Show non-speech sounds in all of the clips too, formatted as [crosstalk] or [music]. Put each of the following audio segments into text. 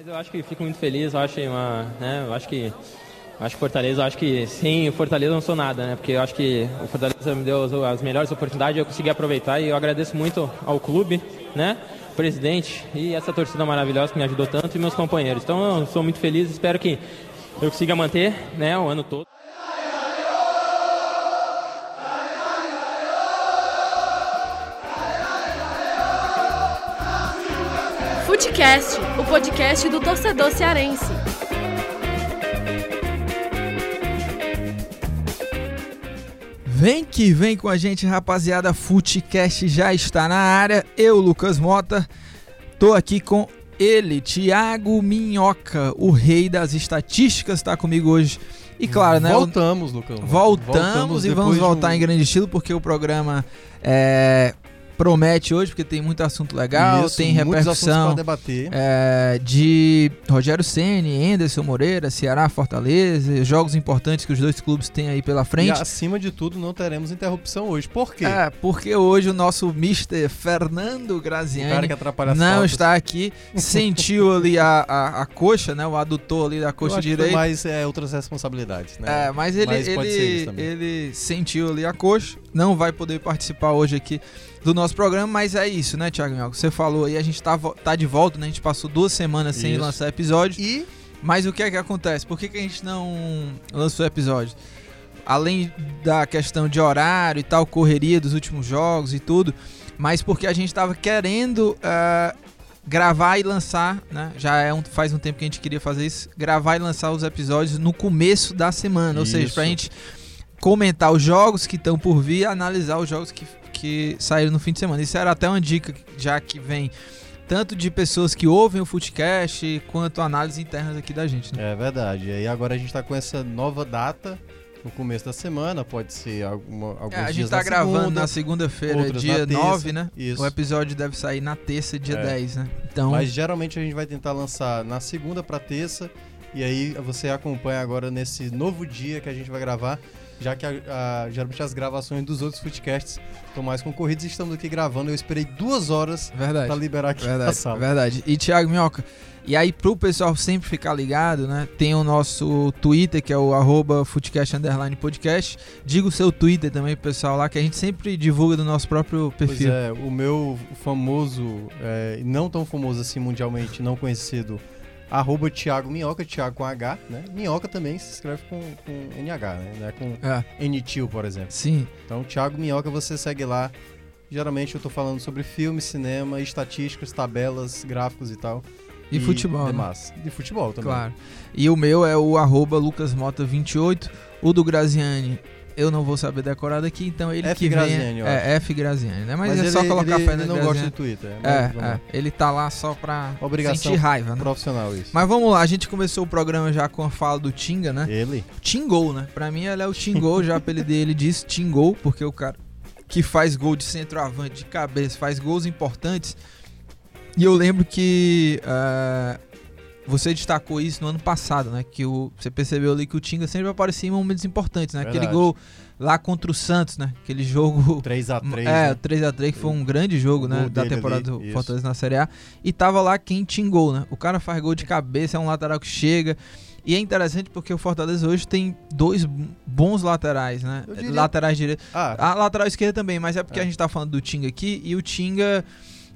Mas eu acho que fico muito feliz, eu acho uma, né, eu acho que acho que Fortaleza, acho que sem Fortaleza não sou nada, né? Porque eu acho que o Fortaleza me deu as melhores oportunidades, eu consegui aproveitar e eu agradeço muito ao clube, né? Presidente e essa torcida maravilhosa que me ajudou tanto e meus companheiros. Então eu sou muito feliz, espero que eu consiga manter, né, o ano todo. Futecast, o podcast do torcedor cearense. Vem que vem com a gente, rapaziada. Futecast já está na área. Eu, Lucas Mota, tô aqui com ele, Thiago Minhoca, o rei das estatísticas, está comigo hoje. E claro, né? Voltamos, Lucas. Voltamos, voltamos e vamos voltar um... em grande estilo, porque o programa é, promete hoje, porque tem muito assunto legal, Isso, tem repercussão debater. É, de Rogério Ceni, Anderson Moreira, Ceará, Fortaleza, jogos importantes que os dois clubes têm aí pela frente. E acima de tudo, não teremos interrupção hoje. Por quê? É, porque hoje o nosso Mr. Fernando Graziani não está aqui, sentiu ali a, a, a, coxa, né, o adutor ali da coxa direita. mais é, outras responsabilidades, né? É, mas ele, mas ele, ele sentiu ali a coxa, não vai poder participar hoje aqui do nosso programa, mas é isso, né, Thiago Você falou aí, a gente tá, tá de volta, né? A gente passou duas semanas sem isso. lançar episódio. E. Mas o que é que acontece? Por que, que a gente não lançou episódio? Além da questão de horário e tal, correria dos últimos jogos e tudo, mas porque a gente estava querendo uh, gravar e lançar, né? Já é um, faz um tempo que a gente queria fazer isso, gravar e lançar os episódios no começo da semana, isso. ou seja, pra gente comentar os jogos que estão por vir, analisar os jogos que que saíram no fim de semana. Isso era até uma dica, já que vem tanto de pessoas que ouvem o Footcast quanto análises internas aqui da gente. Né? É verdade. E agora a gente está com essa nova data no começo da semana, pode ser alguma, alguns é, A gente está gravando segunda, na segunda-feira, dia na 9, né? Isso. O episódio deve sair na terça, dia é. 10, né? Então... Mas geralmente a gente vai tentar lançar na segunda para terça, e aí você acompanha agora nesse novo dia que a gente vai gravar já que a, a, geralmente as gravações dos outros footcasts estão mais concorridos e estamos aqui gravando. Eu esperei duas horas para liberar aqui verdade, a sala. Verdade. E Thiago Minhoca, e aí pro pessoal sempre ficar ligado, né? Tem o nosso Twitter, que é o arroba Podcast. Diga o seu Twitter também pro pessoal lá, que a gente sempre divulga do nosso próprio perfil. Pois é, o meu famoso, é, não tão famoso assim mundialmente, não conhecido arroba Thiago Minhoca, Thiago com H, né? Minhoca também se escreve com, com NH, né? Não é com é. NTIL, por exemplo. Sim. Então, Thiago Minhoca, você segue lá. Geralmente eu tô falando sobre filme, cinema, estatísticas, tabelas, gráficos e tal. E, e futebol. Demais. Né? E futebol também. Claro. E o meu é o arroba lucasmota28. O do Graziani eu não vou saber decorar daqui, então ele F que Graziani, vem é, é F Graziani, né? Mas, Mas é ele, só colocar ele, fé no Ele não Graziani. gosta do Twitter. É, é, ele tá lá só pra Obrigação sentir raiva, né? profissional isso. Mas vamos lá, a gente começou o programa já com a fala do Tinga, né? Ele. Tingol, né? Pra mim ele é o Tingol, já apelidei dele diz Tingol, porque o cara que faz gol de centroavante, de cabeça, faz gols importantes. E eu lembro que uh, você destacou isso no ano passado, né? Que o, você percebeu ali que o Tinga sempre aparecia em momentos importantes, né? Verdade. Aquele gol lá contra o Santos, né? Aquele jogo [laughs] 3 a 3 É, né? 3 a 3 que foi um grande jogo, né, da temporada ali, do Fortaleza na Série A. E tava lá quem tingou, né? O cara faz gol de cabeça, é um lateral que chega. E é interessante porque o Fortaleza hoje tem dois bons laterais, né? Diria... Laterais direitos. Ah. A lateral esquerda também, mas é porque é. a gente tá falando do Tinga aqui e o Tinga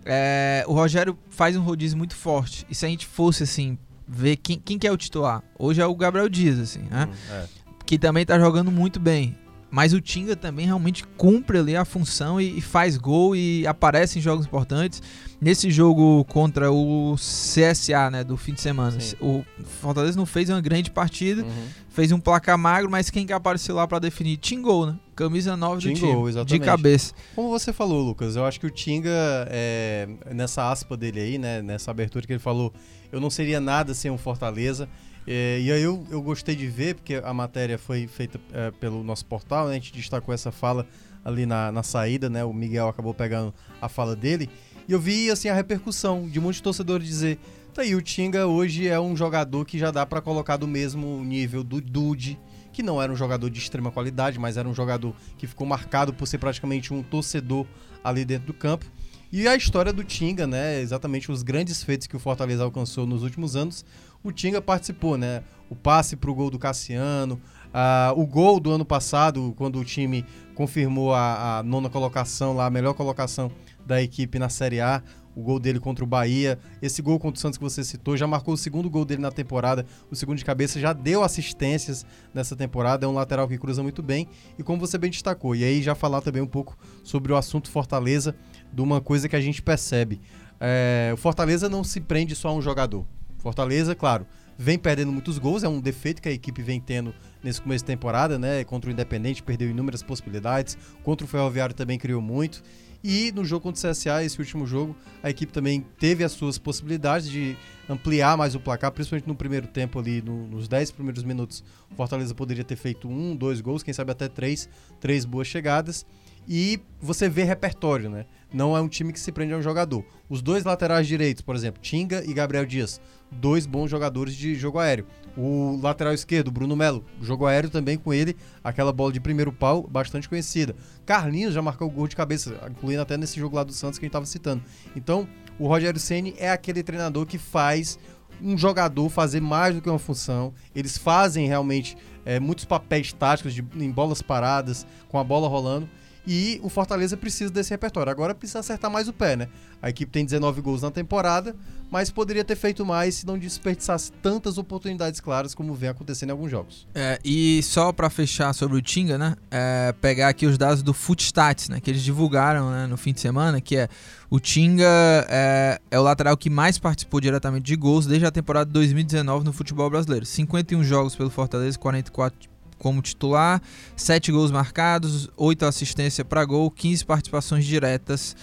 é, o Rogério faz um rodízio muito forte. E se a gente fosse assim, ver quem, quem que é o titular? Hoje é o Gabriel Dias, assim, né? Hum, é. Que também tá jogando muito bem. Mas o Tinga também realmente cumpre ali a função e, e, faz gol e aparece em jogos importantes. Nesse jogo contra o CSA, né, do fim de semana, Sim. o Fortaleza não fez uma grande partida, uhum. fez um placar magro, mas quem que apareceu lá para definir? Tingou, né? Camisa 9 do Tingou, time, exatamente. de cabeça. Como você falou, Lucas, eu acho que o Tinga, é, nessa aspa dele aí, né, nessa abertura que ele falou, eu não seria nada sem um Fortaleza. É, e aí eu, eu gostei de ver, porque a matéria foi feita é, pelo nosso portal, né? a gente destacou essa fala ali na, na saída, né? O Miguel acabou pegando a fala dele. E eu vi assim a repercussão de muitos torcedores dizer: tá aí, o Tinga hoje é um jogador que já dá para colocar do mesmo nível do Dude, que não era um jogador de extrema qualidade, mas era um jogador que ficou marcado por ser praticamente um torcedor ali dentro do campo. E a história do Tinga, né? Exatamente os grandes feitos que o Fortaleza alcançou nos últimos anos. O Tinga participou, né? O passe para o gol do Cassiano, uh, o gol do ano passado, quando o time confirmou a, a nona colocação lá, a melhor colocação da equipe na Série A o gol dele contra o Bahia, esse gol contra o Santos que você citou, já marcou o segundo gol dele na temporada, o segundo de cabeça, já deu assistências nessa temporada, é um lateral que cruza muito bem, e como você bem destacou, e aí já falar também um pouco sobre o assunto Fortaleza, de uma coisa que a gente percebe. É, o Fortaleza não se prende só a um jogador. Fortaleza, claro, vem perdendo muitos gols, é um defeito que a equipe vem tendo nesse começo de temporada, né? Contra o Independente, perdeu inúmeras possibilidades, contra o Ferroviário também criou muito. E no jogo contra o CSA, esse último jogo, a equipe também teve as suas possibilidades de ampliar mais o placar, principalmente no primeiro tempo ali, no, nos 10 primeiros minutos. O Fortaleza poderia ter feito um, dois gols, quem sabe até três, três boas chegadas. E você vê repertório, né? Não é um time que se prende a um jogador. Os dois laterais direitos, por exemplo, Tinga e Gabriel Dias, dois bons jogadores de jogo aéreo. O lateral esquerdo, Bruno Melo, jogo aéreo também com ele, aquela bola de primeiro pau bastante conhecida. Carlinhos já marcou gol de cabeça, incluindo até nesse jogo lá do Santos que a gente estava citando. Então, o Rogério Ceni é aquele treinador que faz um jogador fazer mais do que uma função. Eles fazem realmente é, muitos papéis táticos de, em bolas paradas, com a bola rolando. E o Fortaleza precisa desse repertório. Agora precisa acertar mais o pé, né? A equipe tem 19 gols na temporada, mas poderia ter feito mais se não desperdiçasse tantas oportunidades claras como vem acontecendo em alguns jogos. É, e só para fechar sobre o Tinga, né? É, pegar aqui os dados do Footstats, né? Que eles divulgaram né, no fim de semana, que é o Tinga é, é o lateral que mais participou diretamente de gols desde a temporada 2019 no futebol brasileiro. 51 jogos pelo Fortaleza, 44 como titular, 7 gols marcados, 8 assistências para gol, 15 participações diretas.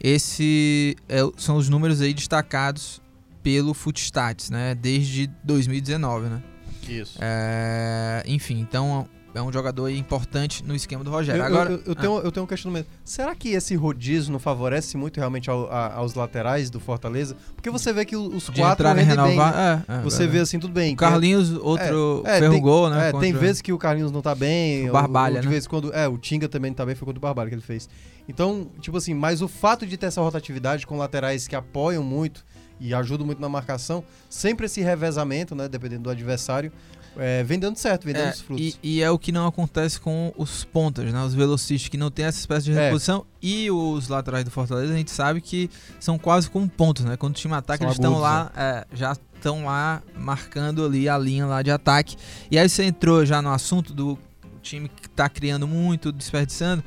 Esses é, são os números aí destacados pelo Footstats, né? Desde 2019, né? Isso. É, enfim, então é um jogador importante no esquema do Rogério. Eu, Agora, eu, eu, tenho, ah. eu tenho um questionamento. Será que esse rodízio não favorece muito realmente ao, a, aos laterais do Fortaleza? Porque você vê que os De quatro rendem renovar, bem. É, é, você é, vê assim, tudo bem. O Carlinhos, outro é, é gol, né? É, tem vezes que o Carlinhos não tá bem. O Barbalha, ou, de né? vez quando, é, o Tinga também não tá bem, foi contra o Barbalha que ele fez. Então, tipo assim, mas o fato de ter essa rotatividade com laterais que apoiam muito e ajudam muito na marcação, sempre esse revezamento, né, dependendo do adversário, é, vem dando certo, vem dando é, os frutos. E, e, é o que não acontece com os pontas, né? Os velocistas que não tem essa espécie de é. reposição. É. E os laterais do Fortaleza, a gente sabe que são quase como pontos, né? Quando o time ataca, são eles estão lá, é. É, já estão lá marcando ali a linha lá de ataque. E aí você entrou já no assunto do time que está criando muito, desperdiçando.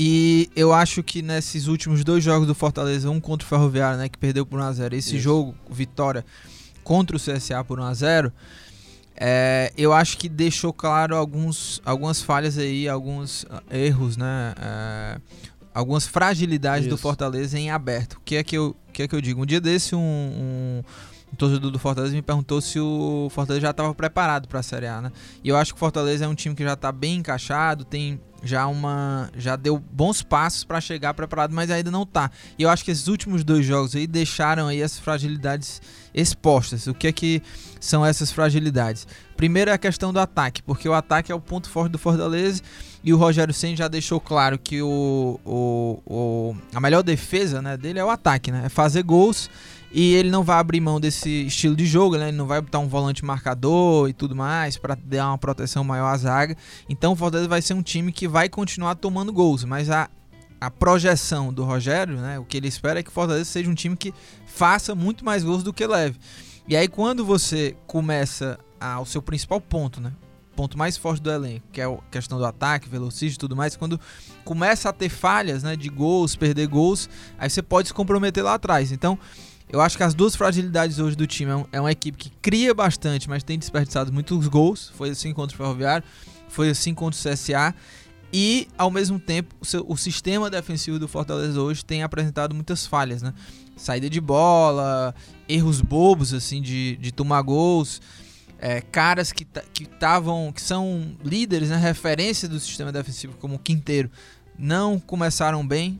E eu acho que nesses últimos dois jogos do Fortaleza, um contra o Ferroviário, né, que perdeu por 1x0, esse Isso. jogo, vitória contra o CSA por 1x0, é, eu acho que deixou claro alguns, algumas falhas aí, alguns ah, erros, né? É, algumas fragilidades Isso. do Fortaleza em aberto. O que é que eu, que é que eu digo? Um dia desse, um, um, um torcedor do Fortaleza me perguntou se o Fortaleza já estava preparado para a Série A, né? E eu acho que o Fortaleza é um time que já está bem encaixado, tem já uma já deu bons passos para chegar preparado, mas ainda não tá. E eu acho que esses últimos dois jogos aí deixaram aí essas fragilidades expostas. O que é que são essas fragilidades? Primeiro é a questão do ataque, porque o ataque é o ponto forte do Fortaleza e o Rogério Senna já deixou claro que o, o, o, a melhor defesa né, dele é o ataque, né? É fazer gols e ele não vai abrir mão desse estilo de jogo, né? Ele não vai botar um volante marcador e tudo mais para dar uma proteção maior à zaga. Então o Fortaleza vai ser um time que vai continuar tomando gols, mas a, a projeção do Rogério, né? O que ele espera é que o Fortaleza seja um time que faça muito mais gols do que leve. E aí quando você começa ao seu principal ponto, né? ponto mais forte do elenco, que é a questão do ataque, velocista e tudo mais, quando começa a ter falhas, né, de gols, perder gols, aí você pode se comprometer lá atrás. Então, eu acho que as duas fragilidades hoje do time é, um, é uma equipe que cria bastante, mas tem desperdiçado muitos gols. Foi assim contra o Ferroviário, foi assim contra o CSA. E, ao mesmo tempo, o, seu, o, sistema defensivo do Fortaleza hoje tem apresentado muitas falhas, né? Saída de bola, erros bobos, assim, de, de tomar gols. É, caras que que, que são líderes, né? Referência do sistema defensivo, como o Quinteiro, não começaram bem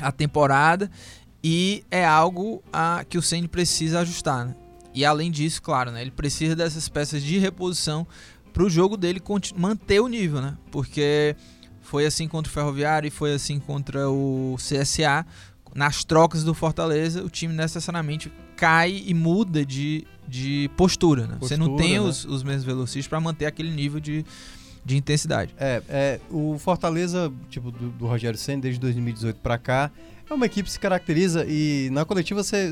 a temporada e é algo a, que o Ceni precisa ajustar. Né? E além disso, claro, né, ele precisa dessas peças de reposição para o jogo dele manter o nível, né? Porque foi assim contra o Ferroviário e foi assim contra o CSA. nas trocas do Fortaleza, o time necessariamente cai e muda de, de postura, né? Postura, Você não tem né? os, os mesmos velocistas para manter aquele nível de, de intensidade. É, é o Fortaleza, tipo, do, do Rogério Senna, desde 2018 para cá, é uma equipe que se caracteriza e na coletiva você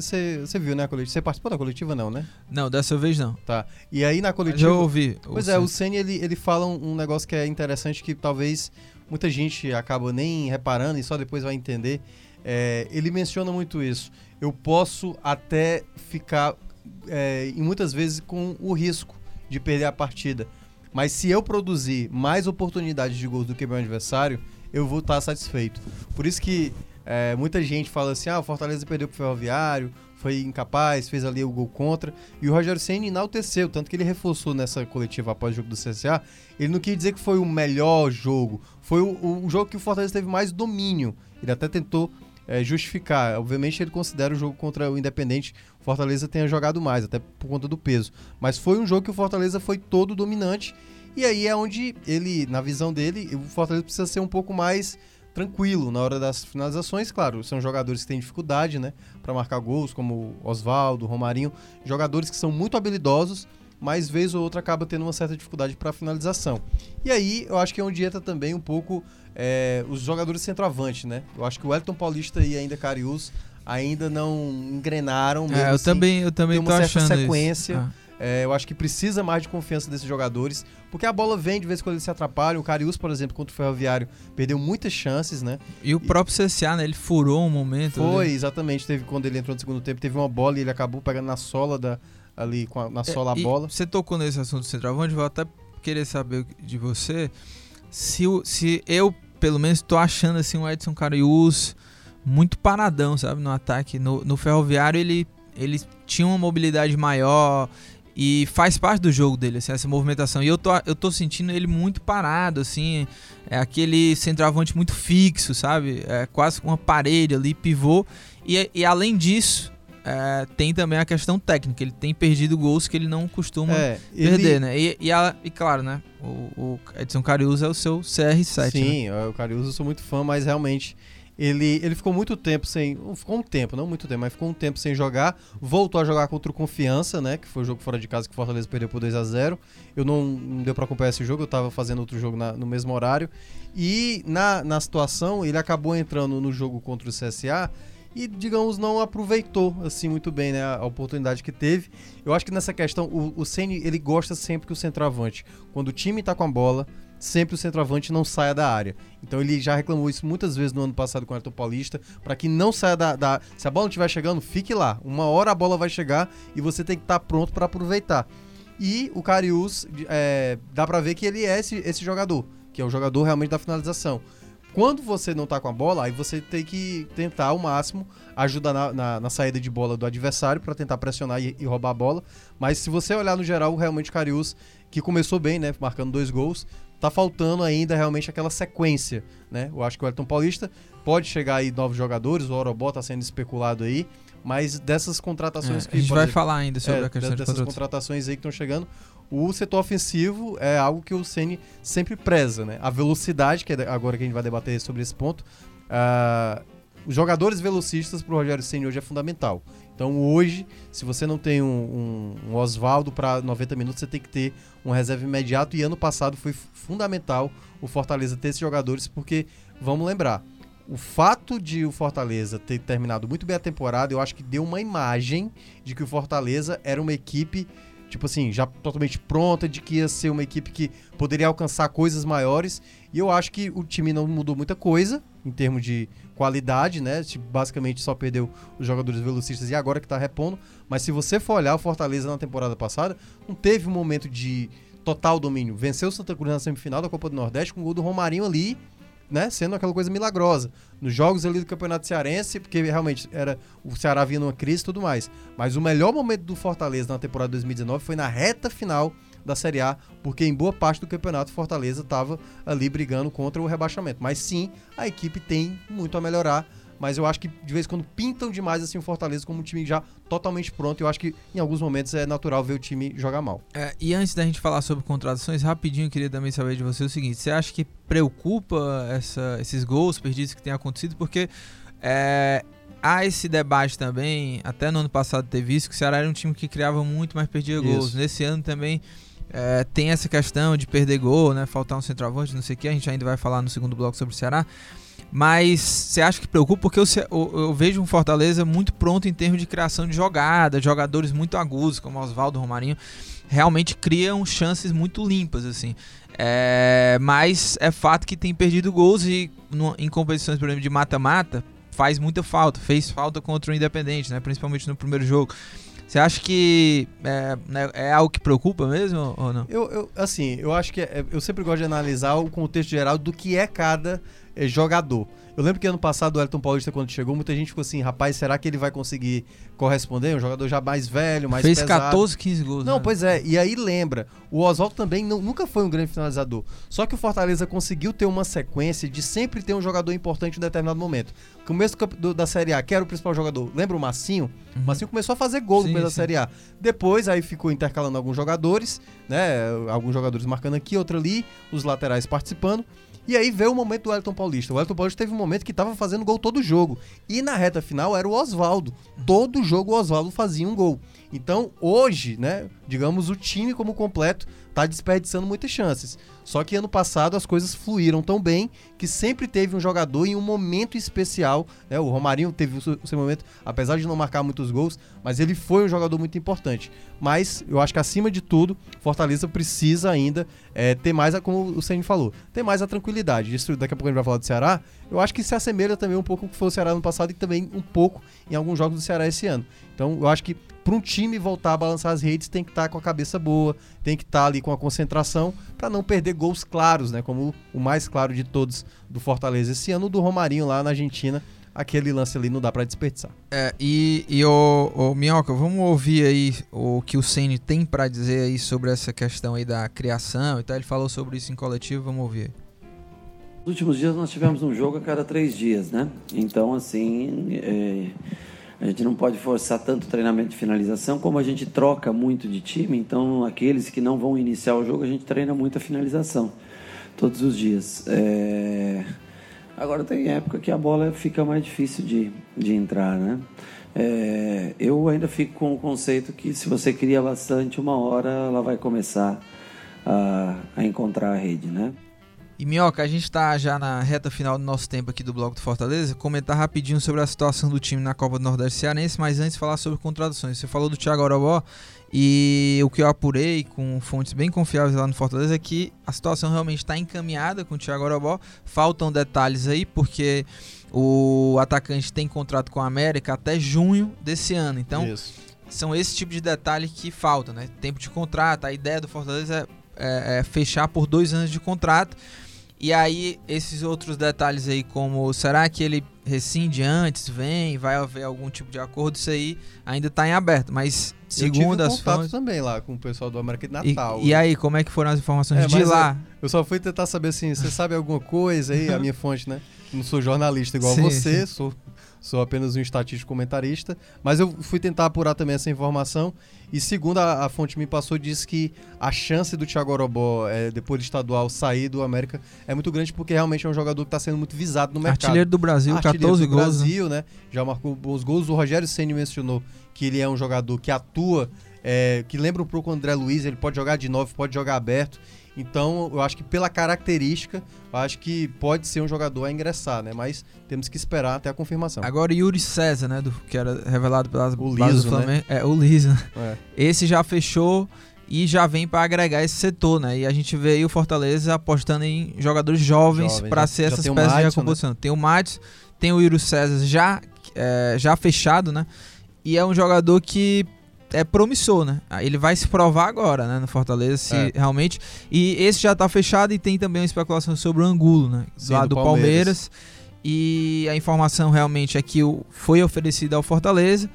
viu, né? Você participou da coletiva, não, né? Não, dessa vez não. Tá. E aí na coletiva. Já ouvi. Pois é, o Senna ele, ele fala um, um negócio que é interessante que talvez muita gente acaba nem reparando e só depois vai entender. É, ele menciona muito isso. Eu posso até ficar, é, e muitas vezes, com o risco de perder a partida. Mas se eu produzir mais oportunidades de gols do que meu adversário, eu vou estar satisfeito. Por isso que é, muita gente fala assim: ah, o Fortaleza perdeu pro Ferroviário, foi incapaz, fez ali o gol contra. E o Rogério Senna enalteceu, tanto que ele reforçou nessa coletiva após o jogo do CSA. Ele não quis dizer que foi o melhor jogo, foi o, o jogo que o Fortaleza teve mais domínio. Ele até tentou é, justificar. Obviamente, ele considera o jogo contra o Independente. O Fortaleza tenha jogado mais, até por conta do peso. Mas foi um jogo que o Fortaleza foi todo dominante. E aí é onde ele, na visão dele, o Fortaleza precisa ser um pouco mais tranquilo na hora das finalizações, claro, são jogadores que têm dificuldade, né, para marcar gols, como Oswaldo, Romarinho, jogadores que são muito habilidosos, mas vez ou outra acaba tendo uma certa dificuldade para finalização. E aí, eu acho que é onde entra também um pouco é, os jogadores centroavante, né? Eu acho que o Elton Paulista e ainda Carius ainda não engrenaram mesmo é, eu assim, também eu também tem uma certa sequência. Ah. É, eu acho que precisa mais de confiança desses jogadores, porque a bola vem de vez em quando eles se atrapalham. O Carius, por exemplo, contra o Ferroviário, perdeu muitas chances, né? E o próprio CSA, né? Ele furou um momento. Foi, ali. exatamente. Teve quando ele entrou no segundo tempo, teve uma bola e ele acabou pegando na sola da ali a, na é, sola é, a bola. Você tocou nesse assunto do centroavante, vou até querer saber de você se, se eu, pelo menos, estou achando assim o Edson Carius muito paradão, sabe, no ataque. No, no Ferroviário ele ele tinha uma mobilidade maior, e faz parte do jogo dele, assim, essa movimentação. E eu tô, eu tô sentindo ele muito parado, assim. É aquele centroavante muito fixo, sabe? É quase uma parede ali, pivô. E, e além disso, é, tem também a questão técnica. Ele tem perdido gols que ele não costuma é, perder, ele... né? E, e, a, e, claro, né? O, o Edson Carius é o seu CR7. Sim, né? o Carius eu sou muito fã, mas realmente ele, ele ficou muito tempo sem. Ficou um tempo, não muito tempo, mas ficou um tempo sem jogar. Voltou a jogar contra o Confiança, né? Que foi o jogo fora de casa que o Fortaleza perdeu por 2 a 0 Eu não, não deu para acompanhar esse jogo, eu tava fazendo outro jogo na, no mesmo horário. E na, na situação, ele acabou entrando no jogo contra o CSA e, digamos, não aproveitou assim muito bem né, a, oportunidade que teve. Eu acho que nessa questão, o, o Ceni ele gosta sempre que o centroavante, quando o time tá com a bola, sempre o centroavante não saia da área. Então ele já reclamou isso muitas vezes no ano passado com o Ayrton Paulista, para que não saia da, da, Se a bola não estiver chegando, fique lá. Uma hora a bola vai chegar e você tem que estar tá pronto para aproveitar. E o Carius, é, dá para ver que ele é esse, esse jogador, que é o jogador realmente da finalização. Quando você não tá com a bola, aí você tem que tentar ao máximo ajudar na, na, na saída de bola do adversário para tentar pressionar e, e, roubar a bola. Mas se você olhar no geral, realmente o Carius, que começou bem, né, marcando dois gols, tá faltando ainda realmente aquela sequência, né? Eu acho que o Elton Paulista pode chegar aí novos jogadores, o Orobó tá sendo especulado aí, mas dessas contratações é, que a gente vai falar ainda sobre é, a questão dessas de contratações aí que estão chegando, o setor ofensivo é algo que o Ceni sempre preza, né? A velocidade, que é agora que a gente vai debater sobre esse ponto, uh, os jogadores velocistas para o Rogério Ceni hoje é fundamental. Então hoje, se você não tem um, um, um Oswaldo para 90 minutos, você tem que ter um reserva imediato. E ano passado foi fundamental o Fortaleza ter esses jogadores, porque, vamos lembrar, o fato de o Fortaleza ter terminado muito bem a temporada, eu acho que deu uma imagem de que o Fortaleza era uma equipe tipo assim, já totalmente pronta, de que ia ser uma equipe que poderia alcançar coisas maiores. E eu acho que o time não mudou muita coisa em termos de qualidade, né? Basicamente só perdeu os jogadores velocistas e agora que tá repondo. Mas se você for olhar o Fortaleza na temporada passada, não teve um momento de total domínio. Venceu o Santa Cruz na semifinal da Copa do Nordeste com o gol do Romarinho ali né, sendo aquela coisa milagrosa. Nos jogos ali do Campeonato Cearense, porque realmente era o Ceará vinha numa crise e tudo mais. Mas o melhor momento do Fortaleza na temporada 2019 foi na reta final da Série A, porque em boa parte do campeonato Fortaleza estava ali brigando contra o rebaixamento. Mas sim, a equipe tem muito a melhorar mas eu acho que de vez em quando pintam demais assim o Fortaleza como um time já totalmente pronto. Eu acho que em alguns momentos é natural ver o time jogar mal. É, e antes da gente falar sobre contratações, rapidinho eu queria também saber de você o seguinte: você acha que preocupa essa, esses gols perdidos que têm acontecido? Porque é, há esse debate também, até no ano passado teve isso, que o Ceará era um time que criava muito, mas perdia gols. Isso. Nesse ano também é, tem essa questão de perder gol, né? Faltar um centroavante, não sei o que, a gente ainda vai falar no segundo bloco sobre o Ceará. Mas você acha que preocupa? Porque eu, eu, vejo um Fortaleza muito pronto em termos de criação de jogada, jogadores muito agudos, como Oswaldo Romarinho, realmente criam chances muito limpas, assim. É, mas é fato que tem perdido gols e no, em competições, por exemplo, de mata-mata, faz muita falta. Fez falta contra o Independente, né? Principalmente no primeiro jogo. Você acha que é, né, é, algo que preocupa mesmo ou não? Eu, eu assim, eu acho que é, eu sempre gosto de analisar o contexto geral do que é cada é, jogador. Eu lembro que ano passado o Elton Paulista, quando chegou, muita gente ficou assim, rapaz, será que ele vai conseguir corresponder? Um jogador já mais velho, mais Fez pesado. 14, 15 gols. Não, né? pois é. E aí lembra, o Oswaldo também não, nunca foi um grande finalizador. Só que o Fortaleza conseguiu ter uma sequência de sempre ter um jogador importante em determinado momento. Começo do, da Série A, que era o principal jogador. Lembra o Massinho? Uhum. O Massinho começou a fazer gol no começo da Série A. Depois, aí ficou intercalando alguns jogadores, né? Alguns jogadores marcando aqui, outro ali, os laterais participando. E aí veio o momento do Elton Paulista. O Elton Paulista teve um momento que estava fazendo gol todo jogo. E na reta final era o Oswaldo. Todo jogo o Oswaldo fazia um gol. Então, hoje, né, digamos, o time como completo está desperdiçando muitas chances. Só que ano passado as coisas fluíram tão bem que sempre teve um jogador em um momento especial. Né? O Romarinho teve o seu momento, apesar de não marcar muitos gols, mas ele foi um jogador muito importante. Mas eu acho que acima de tudo, Fortaleza precisa ainda é, ter mais, a, como o Senhor falou, ter mais a tranquilidade. Isso daqui a pouco a gente vai falar do Ceará. Eu acho que se assemelha também um pouco com o que foi o Ceará no passado e também um pouco em alguns jogos do Ceará esse ano. Então eu acho que para um time voltar a balançar as redes tem que estar tá com a cabeça boa, tem que estar tá ali com a concentração para não perder gols claros, né? Como o mais claro de todos do Fortaleza esse ano, do Romarinho lá na Argentina. Aquele lance ali não dá para desperdiçar. É, e, e o, o Minhoca, vamos ouvir aí o que o Ceni tem para dizer aí sobre essa questão aí da criação e tal. Ele falou sobre isso em coletivo, vamos ouvir. Nos últimos dias nós tivemos um jogo a cada três dias, né? Então, assim, é, a gente não pode forçar tanto treinamento de finalização, como a gente troca muito de time, então aqueles que não vão iniciar o jogo, a gente treina muito a finalização todos os dias. É... Agora tem época que a bola fica mais difícil de, de entrar, né? É... Eu ainda fico com o conceito que se você cria bastante, uma hora ela vai começar a, a encontrar a rede, né? E Minhoca, a gente está já na reta final do nosso tempo aqui do Bloco do Fortaleza. Comentar rapidinho sobre a situação do time na Copa do Nordeste Cearense, mas antes falar sobre contratações. Você falou do Thiago Orobó e o que eu apurei com fontes bem confiáveis lá no Fortaleza é que a situação realmente está encaminhada com o Thiago Orobó. Faltam detalhes aí, porque o atacante tem contrato com a América até junho desse ano. Então, Isso. são esse tipo de detalhe que falta, né? Tempo de contrato, a ideia do Fortaleza é, é, é fechar por dois anos de contrato. E aí, esses outros detalhes aí, como será que ele rescinde antes, vem, vai haver algum tipo de acordo, isso aí ainda está em aberto. Mas, segundo eu tive as fontes... também lá com o pessoal do América de Natal. E, e aí, como é que foram as informações é, de lá? Eu, eu, só fui tentar saber assim, você sabe alguma coisa aí, a minha [laughs] fonte, né? Não sou jornalista igual sim, você, sim. sou sou apenas um estatístico comentarista, mas eu fui tentar apurar também essa informação e segundo a, a fonte me passou, disse que a chance do Thiago Orobó, é, depois do estadual, sair do América é muito grande porque realmente é um jogador que está sendo muito visado no mercado. Artilheiro do Brasil, Artilheiro 14 do gols. Né? Brasil, né? Já marcou os gols. O Rogério Ceni mencionou que ele é um jogador que atua, é, que lembra um pouco o André Luiz, ele pode jogar de novo, pode jogar aberto. Então, eu acho que pela característica, eu acho que pode ser um jogador a ingressar, né? Mas temos que esperar até a confirmação. Agora Yuri César, né? Do, que era revelado pelas o Liso, do né? Flamengo. Né? É, o Liso. É. Esse já fechou e já vem para agregar esse setor, né? E a gente vê aí o Fortaleza apostando em jogadores jovens Jovem, para ser essas peças de recomposição. Né? Tem o Matos, tem o Yuri César já, é, já fechado, né? E é um jogador que é promissor, né? Ele vai se provar agora, né, no Fortaleza, se é. realmente. E esse já tá fechado e tem também uma especulação sobre o Angulo, né? Sim, lá do, do Palmeiras. Palmeiras. E a informação realmente é que foi oferecido ao Fortaleza.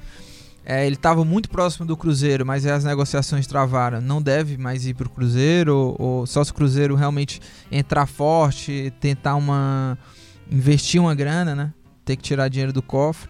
É, ele estava muito próximo do Cruzeiro, mas as negociações travaram. Não deve mais ir para o Cruzeiro, ou, ou, só se o Cruzeiro realmente entrar forte, tentar uma. investir uma grana, né? Ter que tirar dinheiro do cofre.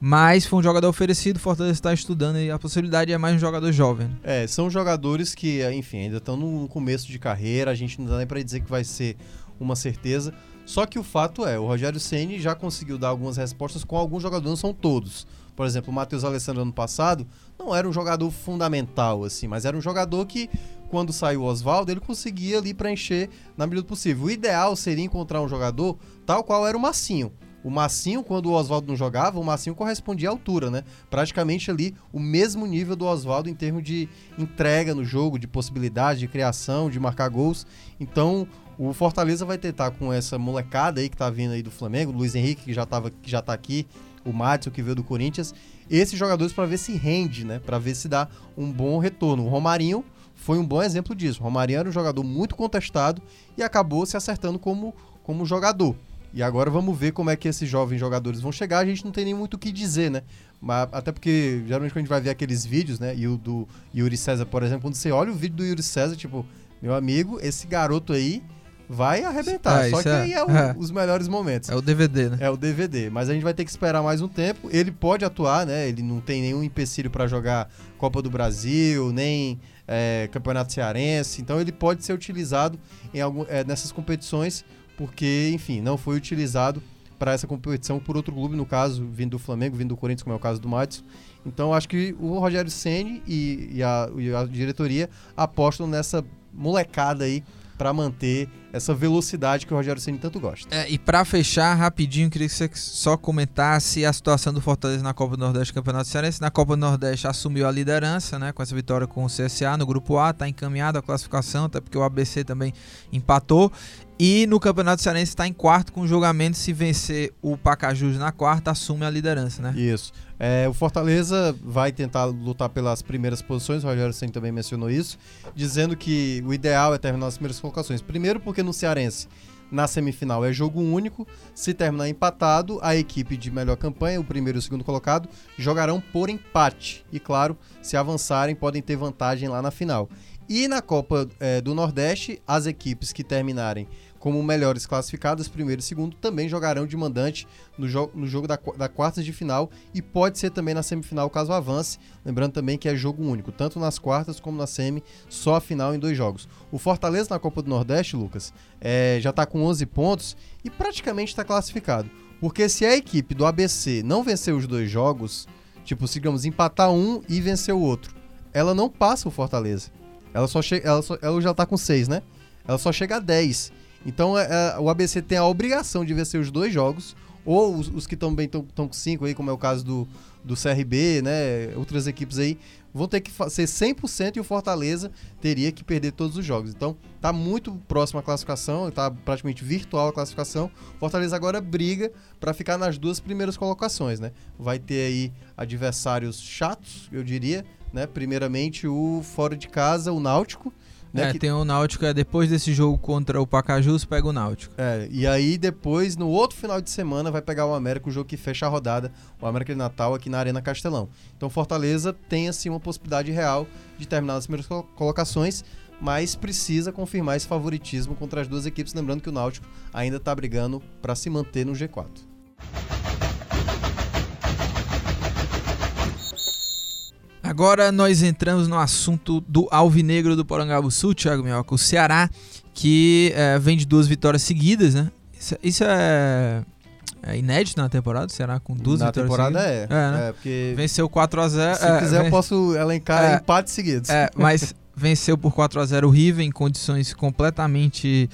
Mas foi um jogador oferecido, Fortaleza está estudando e a possibilidade é mais um jogador jovem. É, são jogadores que, enfim, ainda estão no começo de carreira, a gente não dá nem para dizer que vai ser uma certeza. Só que o fato é, o Rogério Ceni já conseguiu dar algumas respostas com alguns jogadores, não são todos. Por exemplo, o Matheus Alessandro ano passado não era um jogador fundamental, assim, mas era um jogador que, quando saiu o Oswaldo, ele conseguia ali preencher na medida do possível. O ideal seria encontrar um jogador tal qual era o Massinho. O Massinho, quando o Oswaldo não jogava, o Massinho correspondia à altura, né? Praticamente ali o mesmo nível do Oswaldo em termos de entrega no jogo, de possibilidade de criação, de marcar gols. Então, o Fortaleza vai tentar com essa molecada aí que tá vindo aí do Flamengo, Luiz Henrique que já tava que já tá aqui, o Márcio que veio do Corinthians, esses jogadores para ver se rende, né? Para ver se dá um bom retorno. O Romarinho foi um bom exemplo disso. O Romarinho era um jogador muito contestado e acabou se acertando como como jogador. E agora vamos ver como é que esses jovens jogadores vão chegar. A gente não tem nem muito o que dizer, né? Mas, até porque geralmente quando a gente vai ver aqueles vídeos, né? E o do Yuri César, por exemplo, quando você olha o vídeo do Yuri César, tipo, meu amigo, esse garoto aí vai arrebentar. É, Só que é, aí é, o, é, os melhores momentos. É o DVD, né? É o DVD. Mas a gente vai ter que esperar mais um tempo. Ele pode atuar, né? Ele não tem nenhum empecilho para jogar Copa do Brasil, nem é, Campeonato Cearense. Então ele pode ser utilizado em algum, é, nessas competições, porque, enfim, não foi utilizado para essa competição por outro clube, no caso, vindo do Flamengo, vindo do Corinthians, como é o caso do Matos. Então acho que o Rogério Ceni e, e, a, e a diretoria apostam nessa molecada aí para manter essa velocidade que o Rogério Ceni tanto gosta. É, e para fechar rapidinho, queria que você só comentasse a situação do Fortaleza na Copa do Nordeste Campeonato Cearense. Na Copa do Nordeste assumiu a liderança, né, com essa vitória com o CSA no grupo A, está encaminhado a classificação, até porque o ABC também empatou. E no Campeonato Cearense está em quarto com julgamento. Se vencer o Pacajus na quarta, assume a liderança, né? Isso. É, o Fortaleza vai tentar lutar pelas primeiras posições, o Rogério Senna também mencionou isso, dizendo que o ideal é terminar as primeiras colocações. Primeiro, porque no Cearense, na semifinal é jogo único. Se terminar empatado, a equipe de melhor campanha, o primeiro e o segundo colocado, jogarão por empate. E claro, se avançarem, podem ter vantagem lá na final. E na Copa é, do Nordeste, as equipes que terminarem como melhores classificados, primeiro e segundo, também jogarão de mandante no, jo no jogo da, da quartas de final e pode ser também na semifinal caso avance. Lembrando também que é jogo único, tanto nas quartas como na semi, só a final em dois jogos. O Fortaleza na Copa do Nordeste, Lucas, é, já está com 11 pontos e praticamente está classificado. Porque se a equipe do ABC não vencer os dois jogos, tipo, digamos, empatar um e vencer o outro, ela não passa o Fortaleza. Ela, só ela, só, ela já está com 6, né? Ela só chega a 10. Então é, é o ABC tem a obrigação de vencer os dois jogos, ou os, os que também estão com cinco aí, como é o caso do, do CRB, né? Outras equipes aí, vão ter que ser 100% e o Fortaleza teria que perder todos os jogos. Então tá muito próximo à classificação, tá praticamente virtual a classificação. Fortaleza agora briga para ficar nas duas primeiras colocações, né? Vai ter aí adversários chatos, eu diria, né? Primeiramente o fora de casa, o Náutico, né, é, que... tem o Náutico, é depois desse jogo contra o Pacajus, pega o Náutico. É, e aí depois, no outro final de semana, vai pegar o América, o jogo que fecha a rodada, o América de Natal aqui na Arena Castelão. Então Fortaleza tem, assim, uma possibilidade real de terminar nas primeiras colocações, mas precisa confirmar esse favoritismo contra as duas equipes, lembrando que o Náutico ainda está brigando para se manter no G4. Agora nós entramos no assunto do Alvinegro do Sul, Thiago Minhoca, o Ceará, que é, vem de duas vitórias seguidas, né? Isso, isso é, é, inédito na temporada, o Ceará com duas na vitórias temporada seguidas. é. É, né? é porque venceu 4x0. Se é, quiser, eu posso elencar é, empates seguidos. É, mas [laughs] venceu por 4x0 o River em condições completamente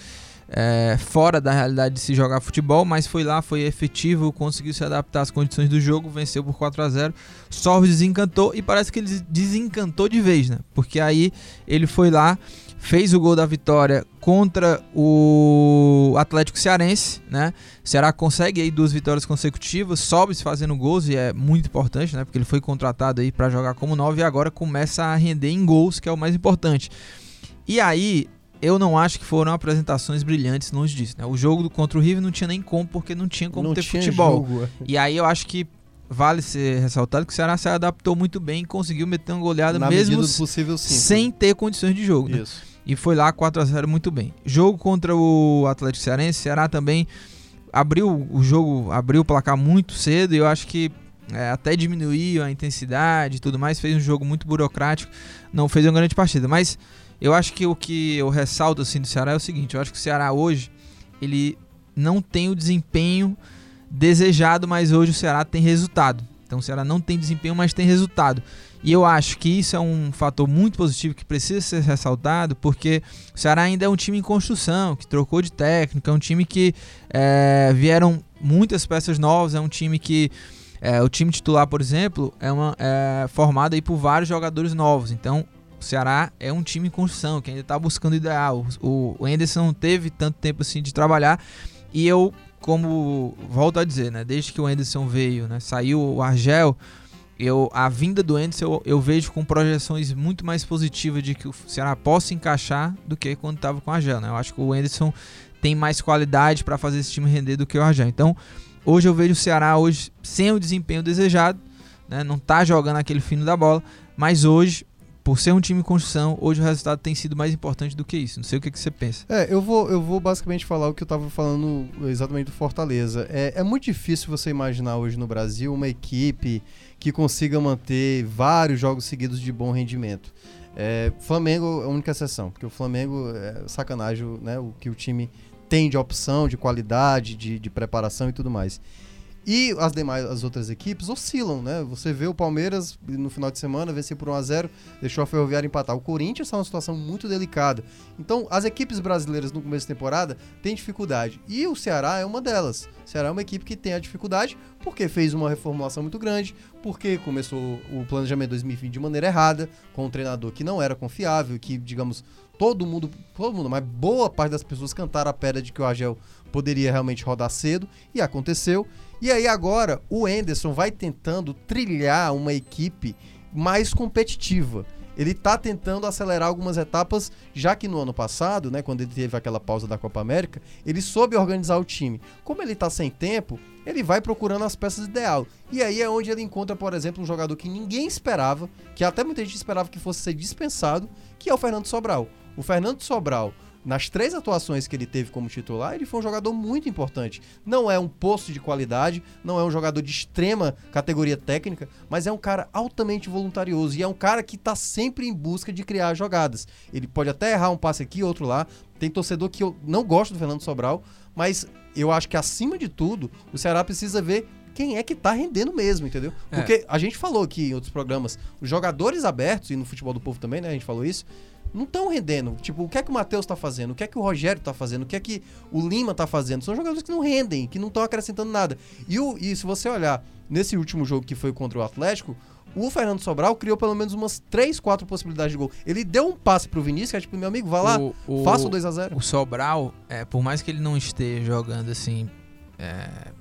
é, fora da realidade de se jogar futebol, mas foi lá, foi efetivo, conseguiu se adaptar às condições do jogo, venceu por 4 a 0 Sorros desencantou e parece que ele desencantou de vez, né? Porque aí ele foi lá, fez o gol da vitória contra o Atlético Cearense, né? O Ceará consegue aí duas vitórias consecutivas, sobe fazendo gols e é muito importante, né? Porque ele foi contratado aí para jogar como 9 e agora começa a render em gols, que é o mais importante. E aí, eu não acho que foram apresentações brilhantes longe disso. Né? O jogo contra o River não tinha nem como, porque não tinha como não ter tinha futebol. Jogo. É. E aí eu acho que vale ser ressaltado que o Ceará se adaptou muito bem e conseguiu meter uma goleada Na mesmo possível, sim, sem ter condições de jogo. Né? E foi lá 4 a 0 muito bem. Jogo contra o Atlético Cearense, o Ceará também abriu o jogo, abriu o placar muito cedo e eu acho que é, até diminuiu a intensidade e tudo mais, fez um jogo muito burocrático, não fez uma grande partida, mas eu acho que o que eu ressalto assim do Ceará é o seguinte, eu acho que o Ceará hoje ele não tem o desempenho desejado, mas hoje o Ceará tem resultado. Então o Ceará não tem desempenho, mas tem resultado. E eu acho que isso é um fator muito positivo que precisa ser ressaltado, porque o Ceará ainda é um time em construção, que trocou de técnico, é um time que é, vieram muitas peças novas, é um time que. É, o time titular, por exemplo, é, uma, é formado aí por vários jogadores novos. Então, o Ceará é um time em construção, que ainda está buscando ideal. O, o Anderson não teve tanto tempo assim de trabalhar. E eu, como volto a dizer, né, desde que o Anderson veio, né, saiu o Argel, eu, a vinda do Anderson eu, eu, vejo com projeções muito mais positivas de que o Ceará possa encaixar do que quando estava com o Argel. Né? Eu acho que o Anderson tem mais qualidade para fazer esse time render do que o Argel. Então, hoje eu vejo o Ceará hoje sem o desempenho desejado, né? não está jogando aquele fino da bola, mas hoje por ser um time em construção, hoje o resultado tem sido mais importante do que isso. Não sei o que, que você pensa. É, eu vou, eu vou basicamente falar o que eu estava falando exatamente do Fortaleza. É, é muito difícil você imaginar hoje no Brasil uma equipe que consiga manter vários jogos seguidos de bom rendimento. É, Flamengo é a única exceção, porque o Flamengo é sacanagem né, o que o time tem de opção, de qualidade, de, de preparação e tudo mais. E as demais, as outras equipes oscilam, né? Você vê o Palmeiras no final de semana vencer por 1 a 0 deixou a Ferroviária empatar. O Corinthians está numa situação muito delicada. Então, as equipes brasileiras no começo da temporada têm dificuldade. E o Ceará é uma delas. O Ceará é uma equipe que tem a dificuldade porque fez uma reformulação muito grande, porque começou o planejamento 2020 de maneira errada, com um treinador que não era confiável, que, digamos, todo mundo, todo mundo, mas boa parte das pessoas cantaram a pedra de que o Agel poderia realmente rodar cedo, e aconteceu. E aí agora o Enderson vai tentando trilhar uma equipe mais competitiva. Ele está tentando acelerar algumas etapas, já que no ano passado, né, quando ele teve aquela pausa da Copa América, ele soube organizar o time. Como ele está sem tempo, ele vai procurando as peças ideal. E aí é onde ele encontra, por exemplo, um jogador que ninguém esperava, que até muita gente esperava que fosse ser dispensado, que é o Fernando Sobral. O Fernando Sobral nas três atuações que ele teve como titular, ele foi um jogador muito importante. Não é um posto de qualidade, não é um jogador de extrema categoria técnica, mas é um cara altamente voluntarioso e é um cara que está sempre em busca de criar jogadas. Ele pode até errar um passe aqui, outro lá. Tem torcedor que eu não gosto do Fernando Sobral, mas eu acho que acima de tudo, o Ceará precisa ver quem é que tá rendendo mesmo, entendeu? É. Porque é. a gente falou aqui em outros programas, os jogadores abertos, e no futebol do povo também, né? A gente falou isso não estão rendendo. Tipo, o que é que o Matheus está fazendo? O que é que o Rogério está fazendo? O que é que o Lima está fazendo? São jogadores que não rendem, que não estão acrescentando nada. E, o, e se você olhar nesse último jogo que foi contra o Atlético, o Fernando Sobral criou pelo menos umas 3, 4 possibilidades de gol. Ele deu um passe pro Vinícius, que é tipo, meu amigo, vá lá, o, o, faça o 2 a 0 O Sobral, é, por mais que ele não esteja jogando assim, é,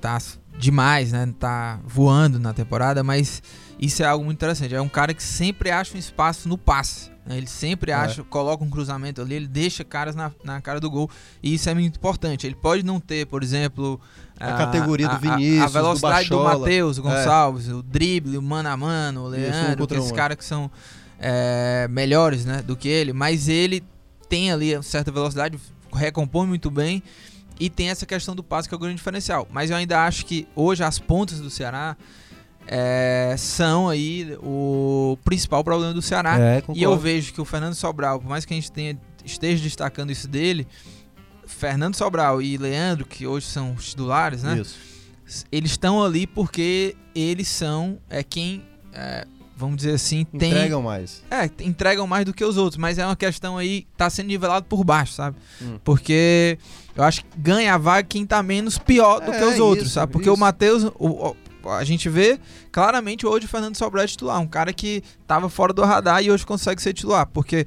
tá demais, né? Tá voando na temporada, mas isso é algo muito interessante. É um cara que sempre acha um espaço no passe. Né? Ele sempre é. acha, coloca um cruzamento ali, ele deixa caras na, na cara do gol. E isso é muito importante. Ele pode não ter, por exemplo, a, a categoria do Vinícius, a, a velocidade do, do Matheus Gonçalves, é. o drible, o mano a mano, o Leandro, isso, esses caras que são é, melhores né, do que ele, mas ele tem ali uma certa velocidade, recompõe muito bem. E tem essa questão do passe que é o grande diferencial. Mas eu ainda acho que hoje as pontas do Ceará é, são aí o principal problema do Ceará. É, e eu vejo que o Fernando Sobral, por mais que a gente tenha, esteja destacando isso dele, Fernando Sobral e Leandro, que hoje são os titulares, né? Isso. Eles estão ali porque eles são é quem é, vamos dizer assim, tem. Entregam mais. É, entregam mais do que os outros, mas é uma questão aí, tá sendo nivelado por baixo, sabe? Hum. Porque eu acho que ganha a vaga quem tá menos pior do é, que os outros, isso, sabe? Porque isso. o Matheus, o, a gente vê claramente hoje o Fernando Sobral é titular, um cara que tava fora do radar e hoje consegue ser titular, porque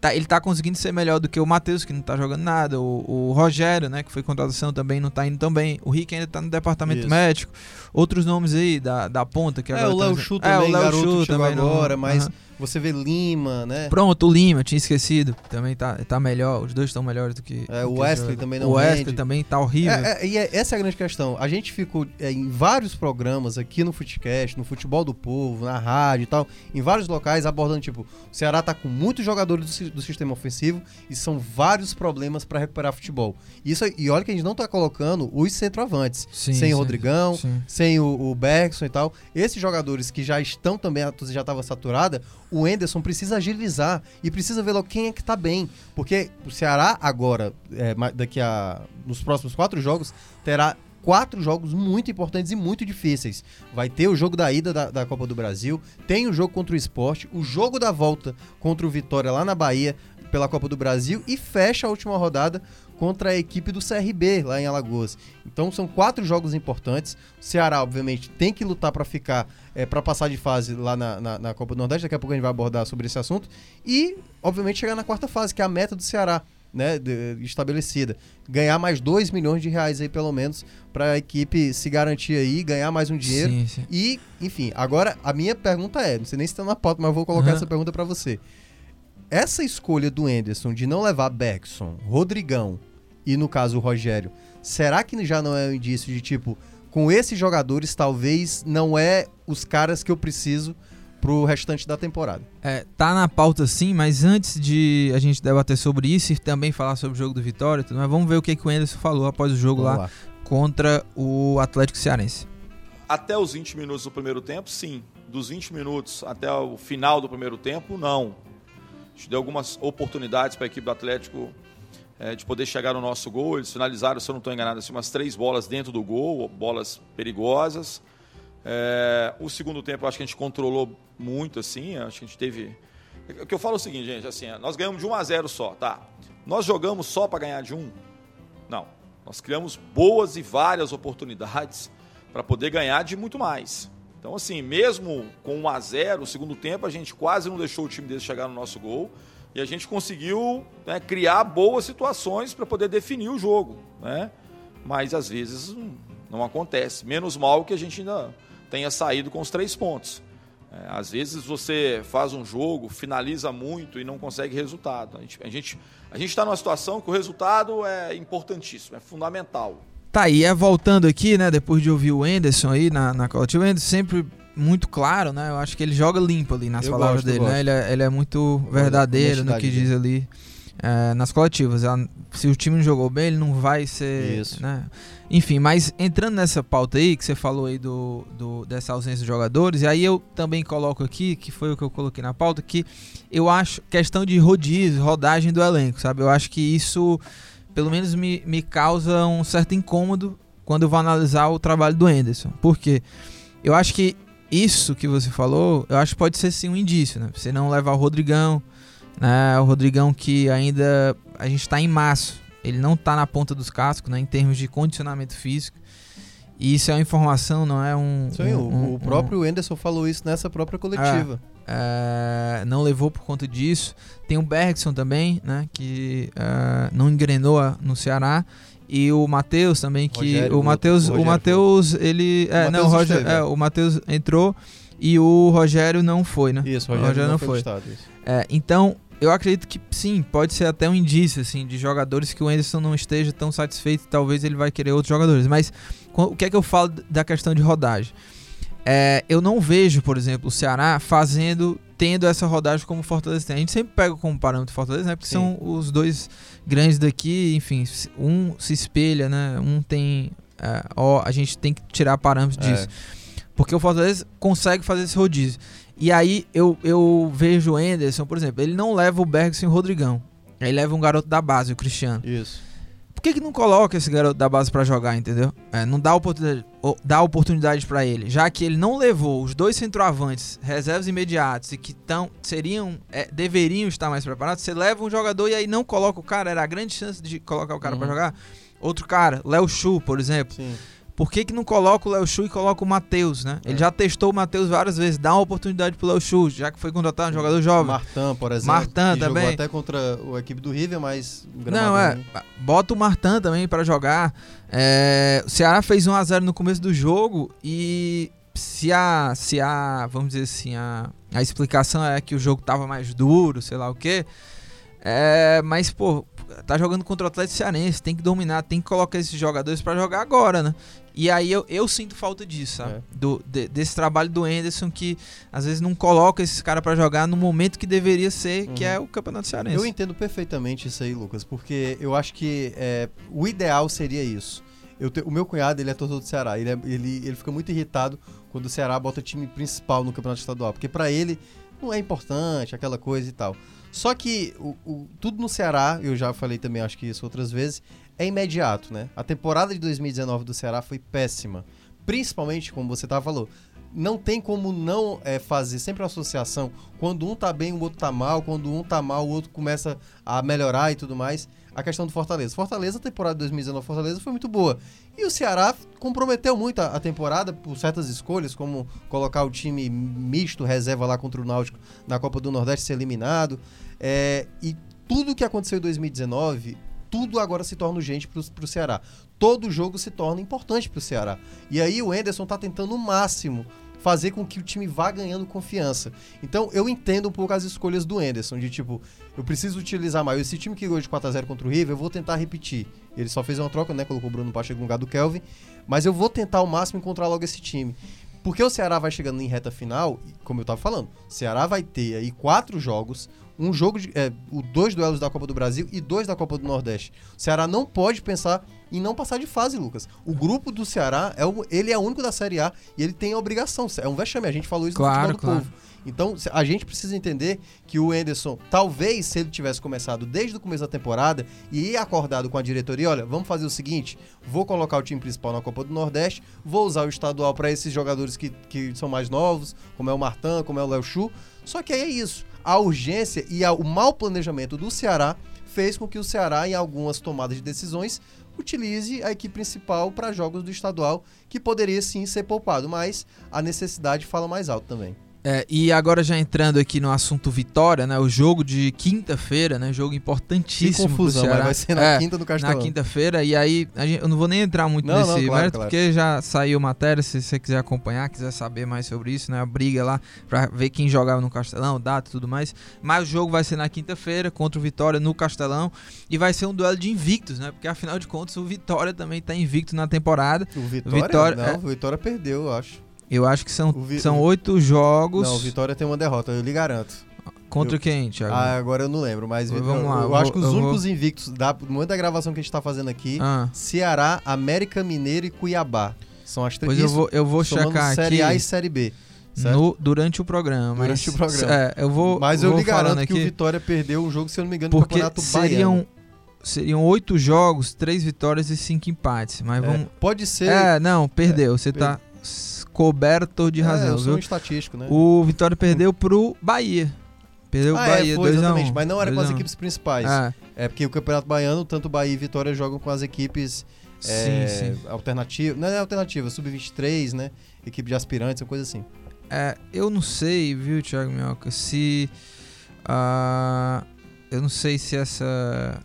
tá, ele tá conseguindo ser melhor do que o Matheus, que não tá jogando nada, o, o, Rogério, né, que foi contratação também, não tá indo tão bem, o Rick ainda tá no departamento Isso. médico, outros nomes aí da, da ponta que é, agora... É, o Léo Chu também, é, o Léo Chu também agora, mas... Você vê Lima, né? Pronto, o Lima, tinha esquecido. Também tá, tá melhor. Os dois estão melhores do que. É, o Wesley também não O Wesley rende. também tá horrível. É, é, e é, essa é a grande questão. A gente ficou é, em vários programas aqui no Footcast, no Futebol do Povo, na rádio e tal, em vários locais abordando, tipo, o Ceará tá com muitos jogadores do, do sistema ofensivo e são vários problemas para recuperar futebol. Isso, e olha que a gente não tá colocando os centroavantes. Sim, sem sim, o Rodrigão, sim. sem o, o Bergson e tal. Esses jogadores que já estão também, a já estava saturada, o Enderson precisa agilizar e precisa ver logo quem é que tá bem. Porque o Ceará agora, é, daqui a. nos próximos quatro jogos, terá quatro jogos muito importantes e muito difíceis. Vai ter o jogo da ida da, da, Copa do Brasil, tem o jogo contra o esporte, o jogo da volta contra o Vitória lá na Bahia pela Copa do Brasil e fecha a última rodada contra a equipe do CRB lá em Alagoas. Então são quatro jogos importantes. O Ceará, obviamente, tem que lutar para ficar, é, para passar de fase lá na, na, na, Copa do Nordeste. Daqui a pouco a gente vai abordar sobre esse assunto. E, obviamente, chegar na quarta fase, que é a meta do Ceará. Né, de, estabelecida. Ganhar mais 2 milhões de reais aí, pelo menos, para a equipe se garantir aí, ganhar mais um dinheiro. Sim, sim. E, enfim, agora a minha pergunta é: não sei nem se está na pauta, mas eu vou colocar uhum. essa pergunta para você. Essa escolha do Enderson de não levar Beckson, Rodrigão e no caso o Rogério, será que já não é um indício de tipo, com esses jogadores talvez não é os caras que eu preciso pro restante da temporada? É, tá na pauta sim, mas antes de a gente debater sobre isso e também falar sobre o jogo do Vitória, tudo, vamos ver o que, que o Anderson falou após o jogo lá, lá, contra o Atlético Cearense. Até os 20 minutos do primeiro tempo, sim. Dos 20 minutos até o final do primeiro tempo, não. A gente deu algumas oportunidades para a equipe do Atlético é, de poder chegar no nosso gol. Eles finalizaram, se eu não estou enganado, assim, umas três bolas dentro do gol, bolas perigosas. É, o segundo tempo, acho que a gente controlou muito, assim, acho que a gente teve... O que eu falo é o seguinte, gente, assim, nós ganhamos de 1 a 0 só, tá? Nós jogamos só para ganhar de 1? Não. Nós criamos boas e várias oportunidades para poder ganhar de muito mais. Então, assim, mesmo com 1 a 0 o segundo tempo, a gente quase não deixou o time deles chegar no nosso gol. E a gente conseguiu né, criar boas situações para poder definir o jogo. Né? Mas às vezes não acontece. Menos mal que a gente ainda tenha saído com os três pontos. É, às vezes você faz um jogo, finaliza muito e não consegue resultado. A gente a gente a gente está numa situação que o resultado é importantíssimo, é fundamental. Tá aí, é voltando aqui, né? Depois de ouvir o Anderson aí na, na coletiva, o Anderson sempre muito claro, né? Eu acho que ele joga limpo ali nas eu palavras gosto, dele, né? Ele é, ele é muito verdadeiro no que diz ali é, nas coletivas. Se o time não jogou bem, ele não vai ser. Isso. Né? Enfim, mas entrando nessa pauta aí, que você falou aí do, do, dessa ausência de jogadores, e aí eu também coloco aqui, que foi o que eu coloquei na pauta, que eu acho questão de rodízio, rodagem do elenco, sabe? Eu acho que isso, pelo menos, me, me causa um certo incômodo quando eu vou analisar o trabalho do Anderson. Por quê? Eu acho que isso que você falou, eu acho que pode ser sim um indício, né? Você não levar o Rodrigão, né? O Rodrigão que ainda a gente está em março, ele não está na ponta dos cascos, né? Em termos de condicionamento físico. E isso é uma informação, não é um. Sim, um, o, próprio um, Enderson falou isso nessa própria coletiva. É, é, não levou por conta disso. Tem o Bergson também, né? Que é, não engrenou no Ceará. E o Matheus também, que Rogério, o Matheus, o Matheus, ele, é, o não, o Roger, é, o Matheus entrou e o Rogério não foi, né? Isso, o Rogério, o Rogério não, não, foi. Estado, é, então, eu acredito que sim, pode ser até um indício assim de jogadores que o Anderson não esteja tão satisfeito, talvez ele vai querer outros jogadores. Mas o que é que eu falo da questão de rodagem? É, eu não vejo, por exemplo, o Ceará fazendo, tendo essa rodagem como Fortaleza tem. A gente sempre pega como parâmetro Fortaleza, né? Porque Sim. são os dois grandes daqui, enfim, um se espelha, né? Um tem. É, ó, a gente tem que tirar parâmetros é. disso. Porque o Fortaleza consegue fazer esse rodízio. E aí eu, eu vejo o Anderson, por exemplo, ele não leva o Bergson e o Rodrigão. Ele leva um garoto da base, o Cristiano. Isso. Por que, que não coloca esse garoto da base para jogar, entendeu? É, não dá oportunidade, dá oportunidade para ele, já que ele não levou os dois centroavantes, reservas imediatos e que tão, seriam, é, deveriam estar mais preparados. Você leva um jogador e aí não coloca o cara, era a grande chance de colocar o cara uhum. para jogar. Outro cara, Léo Chu, por exemplo. Sim. Por que, que não coloca o Léo Chu e coloca o Matheus, né? Ele é. já testou o Matheus várias vezes. Dá uma oportunidade pro Léo Chu, já que foi contratado um jogador jovem. Martan, por exemplo. Martan também. Jogou até contra a equipe do River, mas... Não, é. Bota o Martan também para jogar. É, o Ceará fez 1x0 no começo do jogo e se a, se a, vamos dizer assim, a, a explicação é que o jogo tava mais duro, sei lá o quê. É, mas, pô, tá jogando contra o Atlético Cearense, tem que dominar, tem que colocar esses jogadores para jogar agora, né? E aí eu, eu sinto falta disso, sabe? É. Do, de, desse trabalho do Anderson que às vezes não coloca esses caras para jogar no momento que deveria ser, uhum. que é o Campeonato Cearense. Eu entendo perfeitamente isso aí, Lucas, porque eu acho que é, o ideal seria isso. Te, o meu cunhado, ele é torcedor do Ceará. Ele, é, ele, ele fica muito irritado quando o Ceará bota o time principal no Campeonato Estadual, porque para ele não é importante, aquela coisa e tal. Só que o, o, tudo no Ceará, eu já falei também, acho que isso outras vezes, é imediato, né? A temporada de 2019 do Ceará foi péssima. Principalmente, como você tava falou, não tem como não é, fazer sempre uma associação. Quando um tá bem, o outro tá mal. Quando um tá mal, o outro começa a melhorar e tudo mais. A questão do Fortaleza. Fortaleza, a temporada de 2019 Fortaleza foi muito boa. E o Ceará comprometeu muito a, a, temporada por certas escolhas, como colocar o time misto, reserva lá contra o Náutico na Copa do Nordeste ser eliminado. É, e tudo que aconteceu em 2019 tudo agora se torna urgente para o Ceará. Todo jogo se torna importante para o Ceará. E aí o Enderson está tentando o máximo fazer com que o time vá ganhando confiança. Então eu entendo um pouco as escolhas do Enderson, de tipo, eu preciso utilizar mais. Esse time que ganhou de 4x0 contra o River, eu vou tentar repetir. Ele só fez uma troca, né? Colocou o Bruno Pacheco no lugar do Kelvin. Mas eu vou tentar ao máximo encontrar logo esse time. Porque o Ceará vai chegando em reta final, como eu estava falando, o Ceará vai ter aí quatro jogos, um jogo de. É, dois duelos da Copa do Brasil e dois da Copa do Nordeste. O Ceará não pode pensar em não passar de fase, Lucas. O grupo do Ceará, é o, ele é o único da Série A e ele tem a obrigação. É um vexame, a gente falou isso claro, no Futebol claro. do Povo. Então, a gente precisa entender que o Enderson, talvez se ele tivesse começado desde o começo da temporada e acordado com a diretoria, olha, vamos fazer o seguinte, vou colocar o time principal na Copa do Nordeste, vou usar o estadual para esses jogadores que, que são mais novos, como é o Martan, como é o Léo Chu. Só que aí é isso a urgência e o mau planejamento do Ceará fez com que o Ceará, em algumas tomadas de decisões, utilize a equipe principal para jogos do estadual, que poderia sim ser poupado, mas a necessidade fala mais alto também. É, e agora já entrando aqui no assunto Vitória, né? O jogo de quinta-feira, né? Jogo importantíssimo que confusão, Ceará. vai ser na é, quinta do Castelão. Na quinta-feira, e aí gente, eu não vou nem entrar muito não, nesse não, claro, mérito, claro. porque já saiu matéria, se você quiser acompanhar, quiser saber mais sobre isso, né? A briga lá pra ver quem jogava no Castelão, data e tudo mais. Mas o jogo vai ser na quinta-feira contra o Vitória no Castelão e vai ser um duelo de invictos, né? Porque afinal de contas o Vitória também tá invicto na temporada. O Vitória? Vitória não, é... o Vitória perdeu, eu acho. Eu acho que são, Vi... são oito jogos. Não, o Vitória tem uma derrota, eu lhe garanto. Contra eu... quem, Thiago? Ah, agora eu não lembro, mas Vamos eu, lá, eu, eu vou, acho que os únicos vou... invictos da, no momento da gravação que a gente tá fazendo aqui, ah. Ceará, América Mineiro e Cuiabá. São as três. Pois eu vou, eu vou checar Série aqui. A e Série B. No, durante o programa. Durante mas, o programa. É, eu vou. Mas eu lhe garanto aqui, que o Vitória perdeu um jogo, se eu não me engano, porque no Campeonato seriam, Baiano. Seriam oito jogos, três vitórias e cinco empates. Mas É, vamos. pode ser. É, não, perdeu. Você per- tá coberto de É, razão, eu sou um estatístico, né? O Vitória perdeu pro Bahia. Perdeu o ah, Bahia, é, foi 2 a 1 exatamente. Mas não era com as 2 a 1. equipes principais. Ah, É porque o Campeonato Baiano, tanto Bahia e Vitória jogam com as equipes é, sim, sim. alternativas. Não é alternativa, sub-23, né? Equipe de aspirantes, uma coisa assim. É, eu não sei, viu, Thiago Minhoca, se. ah, eu não sei se essa.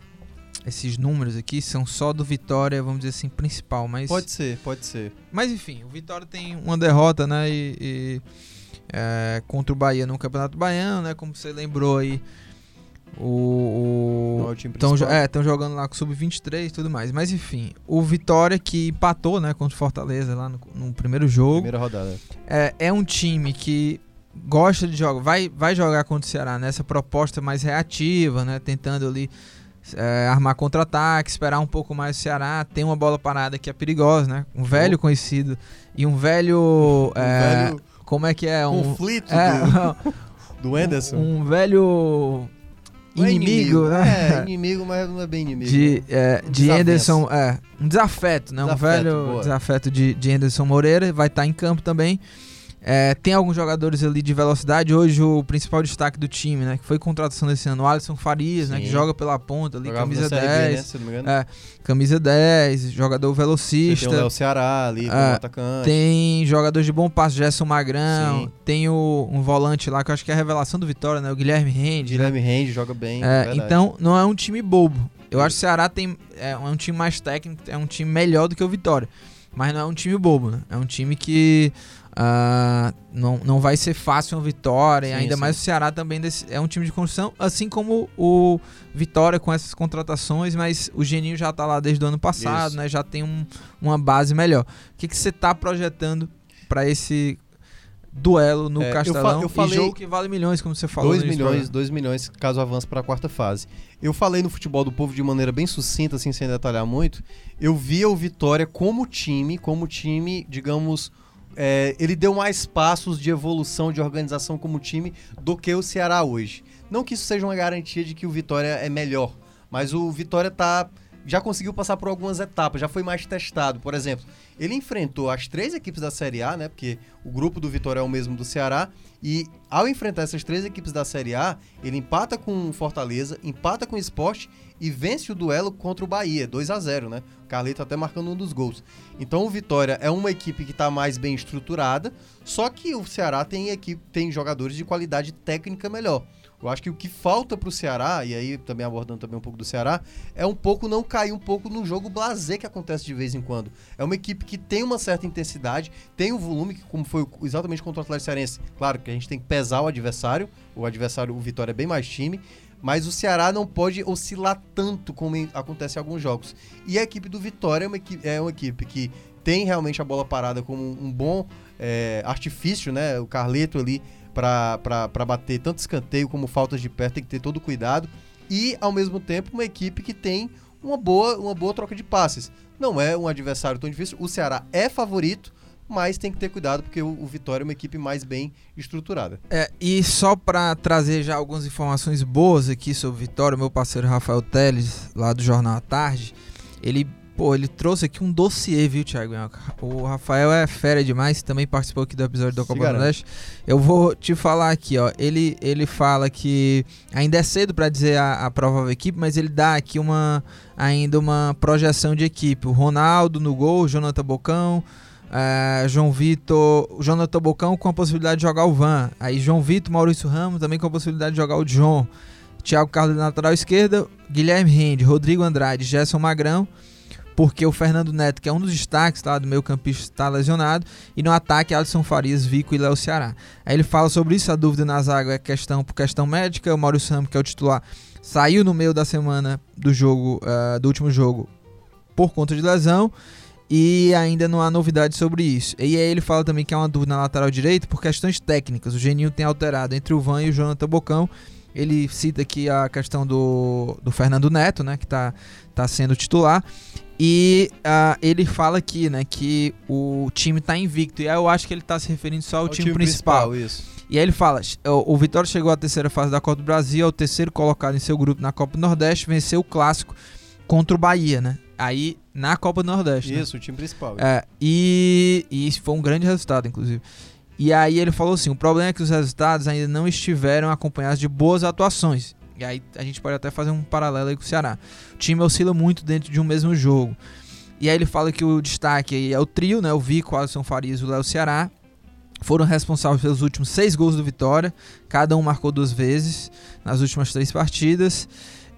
Esses números aqui são só do Vitória, vamos dizer assim, principal, mas. Pode ser, pode ser. Mas enfim, o Vitória tem uma derrota, né? E, e, é, contra o Bahia no Campeonato Baiano, né? Como você lembrou aí. O. É o Estão principal. jogando lá com o Sub-23 e tudo mais. Mas enfim, o Vitória que empatou, né? Contra o Fortaleza lá no, no primeiro jogo. Primeira rodada. É, é um time que gosta de jogar, vai, vai jogar contra o Ceará nessa proposta mais reativa, né? Tentando ali é, armar contra-ataque, esperar um pouco mais o Ceará. Tem uma bola parada que é perigosa, né? Um velho conhecido e um velho. Um é, velho como é que é? Um, conflito é, do, [laughs] do Anderson. um velho Não é inimigo, né? É, [laughs] inimigo, mas não é bem inimigo. de, é, Um de. Anderson, é, um desafeto, né? um Desafeto, velho boa. desafeto de, de Anderson Moreira, vai estar em campo também. É, tem alguns jogadores ali de velocidade. Hoje o principal destaque do time, né? Que foi contratação desse ano, o Alisson Farias, né? Sim. Que joga pela ponta ali, Jogava camisa na Série B, 10. né. É, camisa 10, jogador Você velocista. tem o Léo Ceará ali, É, atacante. Tem jogador de bom passo, Gerson Magrão. Sim. Tem o, um volante lá que eu acho que é a revelação do Vitória, né? O Guilherme Rende. né? Guilherme Rende joga bem. É, então não é um time bobo. Eu acho que o Ceará tem, é um time mais técnico, é um time melhor do que o Vitória. Mas não é um time bobo, né? É um time que ah, não, não vai ser fácil uma vitória. e Sim, ainda sim. mais o Ceará também é um time de construção, assim como o Vitória com essas contratações, mas o Geninho já tá lá desde o ano passado, Isso. né? Já tem um- uma base melhor. O que, que você tá projetando para esse duelo no É, eu fa- Castelão? eu falei- E jogo que vale milhões, como você falou. 2 no início do milhões, programa. 2 milhões caso avance para a quarta fase. Eu falei no futebol do povo de maneira bem sucinta, assim, sem detalhar muito. Eu via o Vitória como time, como time, digamos, é, ele deu mais passos de evolução, de organização como time do que o Ceará hoje. Não que isso seja uma garantia de que o Vitória é melhor, mas o Vitória tá já conseguiu passar por algumas etapas, já foi mais testado. Por exemplo, ele enfrentou as três equipes da Série A, né? Porque o grupo do Vitória é o mesmo do Ceará. E ao enfrentar essas três equipes da Série A, ele empata com Fortaleza, empata com o Esporte e vence o duelo contra o Bahia, 2 a 0 né? O Carleto até marcando um dos gols. Então o Vitória é uma equipe que está mais bem estruturada, só que o Ceará tem equipe, tem jogadores de qualidade técnica melhor. Eu acho que o que falta para o Ceará, e aí também abordando também um pouco do Ceará, é um pouco não cair um pouco no jogo blazer que acontece de vez em quando. É uma equipe que tem uma certa intensidade, tem um volume, que como foi exatamente contra o Atlético Cearense. Claro que a gente tem que pesar o adversário, o adversário, o Vitória é bem mais time, mas o Ceará não pode oscilar tanto como acontece em alguns jogos. E a equipe do Vitória é uma equipe, é uma equipe que tem realmente a bola parada como um bom é, artifício, né? O Carleto ali para bater tanto escanteio como faltas de pé, tem que ter todo cuidado. E, ao mesmo tempo, uma equipe que tem uma boa, uma boa troca de passes. Não é um adversário tão difícil. O Ceará é favorito, mas tem que ter cuidado porque o, o Vitória é uma equipe mais bem estruturada. É, e só para trazer já algumas informações boas aqui sobre o Vitória, meu parceiro Rafael Teles, lá do Jornal à Tarde, ele Pô, ele trouxe aqui um dossiê, viu, Thiago? O Rafael é fera demais, também participou aqui do episódio da Copa do Nordeste. Eu vou te falar aqui, ó. Ele, ele fala que ainda é cedo para dizer a, a provável equipe, mas ele dá aqui uma ainda uma projeção de equipe. O Ronaldo no gol, Jonathan Bocão, é, João Vitor, Jonathan Bocão com a possibilidade de jogar o Van. Aí João Vitor, Maurício Ramos também com a possibilidade de jogar o John. Thiago Carlos na lateral esquerda, Guilherme Rende, Rodrigo Andrade, Gerson Magrão porque o Fernando Neto, que é um dos destaques lá do meio campista, está lesionado, e no ataque Alisson Farias, Vico e Léo Ceará. Aí ele fala sobre isso, a dúvida na zaga é questão por questão médica, o Maurício Ramos, que é o titular, saiu no meio da semana do jogo, uh, do último jogo, por conta de lesão, e ainda não há novidade sobre isso. E aí ele fala também que há uma dúvida na lateral direita por questões técnicas. O Geninho tem alterado entre o Van e o Jonathan Bocão. Ele cita aqui a questão do, do Fernando Neto, né, que está tá sendo titular. E uh, ele fala aqui, né, que o time tá invicto. E aí eu acho que ele tá se referindo só ao time, time, principal. principal e aí ele fala: o, o Vitória chegou à terceira fase da Copa do Brasil, é o terceiro colocado em seu grupo na Copa do Nordeste, venceu o clássico contra o Bahia, né? Aí na Copa do Nordeste. Né? Isso, né? o time principal. É, e, e isso foi um grande resultado, inclusive. E aí ele falou assim: o problema é que os resultados ainda não estiveram acompanhados de boas atuações. E aí a gente pode até fazer um paralelo aí com o Ceará. O time oscila muito dentro de um mesmo jogo. E aí ele fala que o destaque é o trio, né? O Vico, o Alisson Farias e o Léo Ceará. Foram responsáveis pelos últimos seis gols do Vitória. Cada um marcou duas vezes nas últimas três partidas.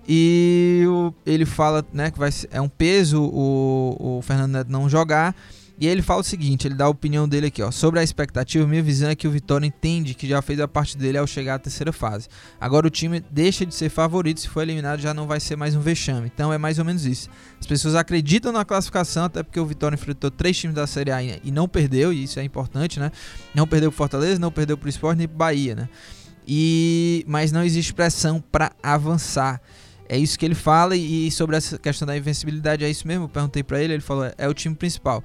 E ele fala né, que vai, é um peso o, o Fernando Neto não jogar. E ele fala o seguinte, ele dá a opinião dele aqui, ó. Sobre a expectativa, minha visão é que o Vitória entende que já fez a parte dele ao chegar à terceira fase. Agora o time deixa de ser favorito, se for eliminado já não vai ser mais um vexame. Então é mais ou menos isso. As pessoas acreditam na classificação, até porque o Vitória enfrentou três times da Série A e não perdeu, e isso é importante, né? Não perdeu pro Fortaleza, não perdeu pro Sport nem pro Bahia, né? E mas não existe pressão para avançar. É isso que ele fala e sobre essa questão da invencibilidade é isso mesmo. Eu perguntei para ele, ele falou é o time principal.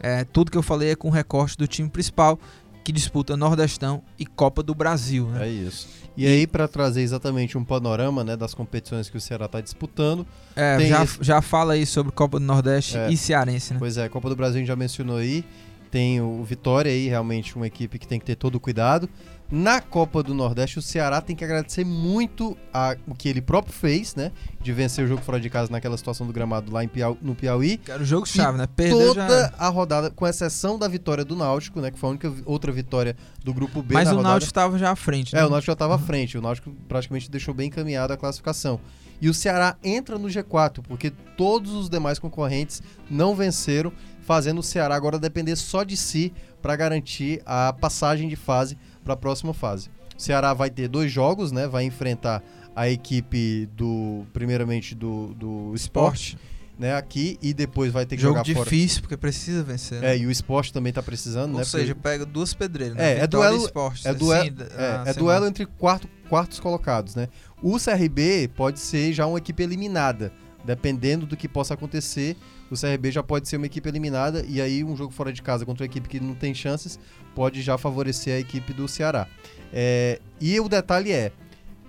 É, tudo que eu falei é com recorte do time principal que disputa Nordestão e Copa do Brasil. Né? É isso. E, e aí, para trazer exatamente um panorama né, das competições que o Ceará está disputando. É, já, esse... já fala aí sobre Copa do Nordeste é, e Cearense, né? Pois é, Copa do Brasil a gente já mencionou aí. Tem o Vitória aí, realmente uma equipe que tem que ter todo o cuidado. Na Copa do Nordeste, o Ceará tem que agradecer muito a, o que ele próprio fez, né? De vencer o jogo fora de casa naquela situação do gramado lá em Piau, no Piauí. Era o jogo chave, né? Perder toda já... a rodada, com exceção da vitória do Náutico, né? Que foi a única outra vitória do grupo B. Mas o rodada. Náutico estava já à frente, né? É, o Náutico já estava à frente. O Náutico praticamente deixou bem encaminhada a classificação. E o Ceará entra no G4, porque todos os demais concorrentes não venceram, fazendo o Ceará agora depender só de si para garantir a passagem de fase para a próxima fase. O Ceará vai ter dois jogos, né? Vai enfrentar a equipe do primeiramente do, do esporte, né? Aqui e depois vai ter que Jogo jogar fora. difícil porque precisa vencer. Né? É e o esporte também está precisando, Ou né? seja, porque... pega duas pedreiras. Né? É, é duelo. Esporte, é, duelo, assim, é, é duelo entre quarto, quartos colocados, né? O CRB pode ser já uma equipe eliminada Dependendo do que possa acontecer, o CRB já pode ser uma equipe eliminada e aí um jogo fora de casa contra uma equipe que não tem chances pode já favorecer a equipe do Ceará. É, e o detalhe é,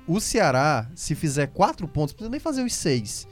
o Ceará, se fizer quatro pontos, não precisa nem fazer os seis.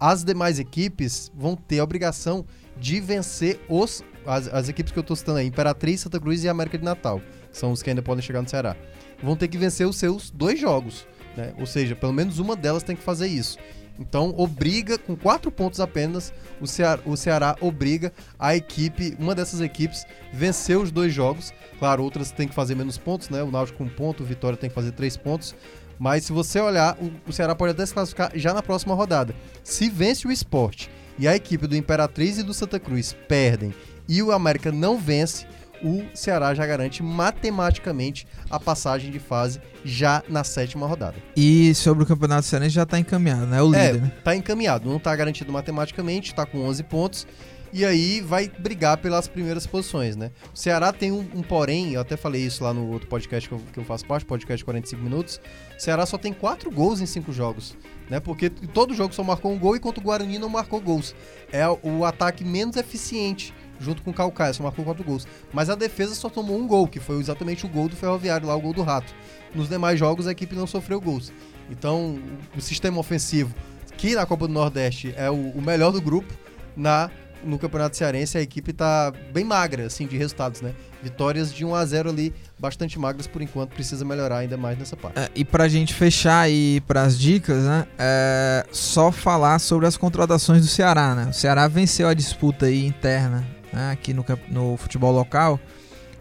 As demais equipes vão ter a obrigação de vencer os, as, as equipes que eu estou citando aí, Imperatriz, Santa Cruz e América de Natal, são os que ainda podem chegar no Ceará. Vão ter que vencer os seus dois jogos, né? Ou seja, pelo menos uma delas tem que fazer isso. Então, obriga, com quatro pontos apenas, o Ceará, o Ceará obriga a equipe, uma dessas equipes, vencer os dois jogos. Claro, outras tem que fazer menos pontos, né? O Náutico com um ponto, o Vitória tem que fazer três pontos. Mas se você olhar, o Ceará pode até se classificar já na próxima rodada. Se vence o esporte e a equipe do Imperatriz e do Santa Cruz perdem e o América não vence, o Ceará já garante matematicamente a passagem de fase já na sétima rodada. E sobre o Campeonato Cearense já está encaminhado, né? O é, líder, é, né? Tá encaminhado, não está garantido matematicamente, está com 11 pontos. E aí vai brigar pelas primeiras posições, né? O Ceará tem um, um porém, eu até falei isso lá no outro podcast que eu, que eu faço parte, podcast 45 minutos. O Ceará só tem quatro gols em cinco jogos né? Porque todo jogo só marcou um gol e contra o Guarani não marcou gols. É o ataque menos eficiente junto com o Calcaia, só marcou quatro gols. Mas a defesa só tomou um gol, que foi exatamente o gol do Ferroviário, lá o gol do Rato. Nos demais jogos a equipe não sofreu gols. Então, o sistema ofensivo, que na Copa do Nordeste é o, o melhor do grupo, na no Campeonato Cearense a equipe está bem magra assim de resultados, né? Vitórias de 1 a 0 ali, bastante magras por enquanto, precisa melhorar ainda mais nessa parte. É, e pra gente fechar aí as dicas, né? É só falar sobre as contratações do Ceará, né? O Ceará venceu a disputa aí interna né, aqui no, no futebol local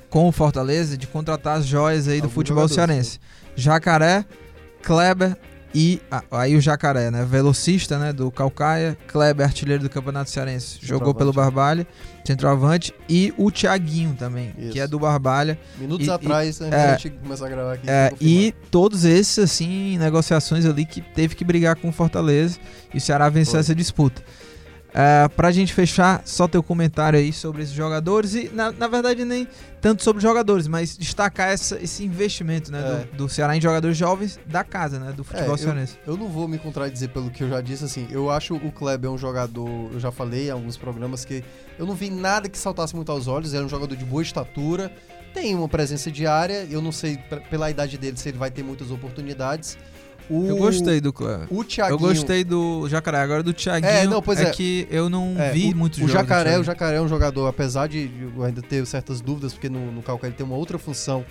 com o Fortaleza de contratar as joias aí Algum do futebol cearense. Jacaré, Kleber e ah, aí o Jacaré, né, velocista, né, do Calcaia, Kleber artilheiro do Campeonato Cearense, jogou pelo Barbalha, centroavante e o Thiaguinho também, Isso. que é do Barbalha. Minutos e, atrás, e, né, é, a gente começou a gravar aqui. É, e todos esses assim, negociações ali que teve que brigar com o Fortaleza e o Ceará venceu essa disputa. Uh, pra gente fechar, só teu comentário aí sobre esses jogadores e, na, na verdade, nem tanto sobre jogadores, mas destacar essa, esse investimento né, é. do, do, Ceará em jogadores jovens da casa, né, do futebol é, cearense. Eu, eu, não vou me contradizer pelo que eu já disse, assim, eu acho o Kleber um jogador, eu já falei em alguns programas que eu não vi nada que saltasse muito aos olhos, ele é um jogador de boa estatura, tem uma presença diária, eu não sei pela idade dele se ele vai ter muitas oportunidades, o, eu gostei do O Thiaguinho. Eu gostei do Jacaré. Agora do Thiaguinho. É, não, pois é, é que eu não é, vi o, muitos o Jacaré, o Jacaré é um jogador, apesar de ainda ter certas dúvidas, porque no, no Calcaia ele tem uma outra função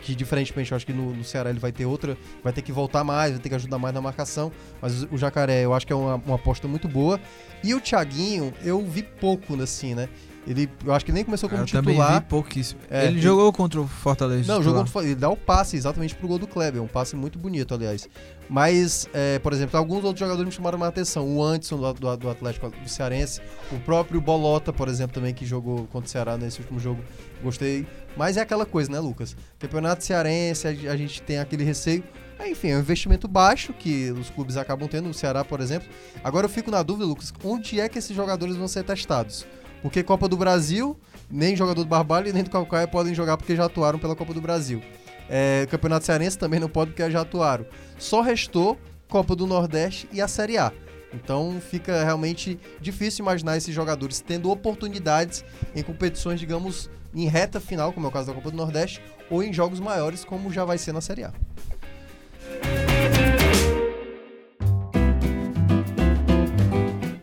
que diferentemente eu acho que no, no, Ceará ele vai ter outra, vai ter que voltar mais, vai ter que ajudar mais na marcação, mas o Jacaré eu acho que é uma, uma aposta muito boa. E o Thiaguinho, eu vi pouco assim, né? Ele, eu acho que nem começou como eu titular. Também vi pouquíssimo. É, ele, ele, jogou contra o Fortaleza. Não, jogou contra, ele dá o passe exatamente pro gol do Kleber, um passe muito bonito, aliás. Mas, é, por exemplo, alguns outros jogadores me chamaram mais atenção. O Anderson do, do, do, Atlético do Cearense, o próprio Bolota, por exemplo, também que jogou contra o Ceará nesse último jogo, gostei. Mas é aquela coisa, né, Lucas? Campeonato Cearense, a, a gente tem aquele receio. Enfim, é um investimento baixo que os clubes acabam tendo, o Ceará, por exemplo. Agora eu fico na dúvida, Lucas, onde é que esses jogadores vão ser testados? Porque Copa do Brasil, nem jogador do Barbalho nem do Calcaia podem jogar porque já atuaram pela Copa do Brasil. É, Campeonato Cearense também não pode porque já atuaram. Só restou Copa do Nordeste e a Série A. Então fica realmente difícil imaginar esses jogadores tendo oportunidades em competições, digamos, em reta final, como é o caso da Copa do Nordeste, ou em jogos maiores, como já vai ser na Série A.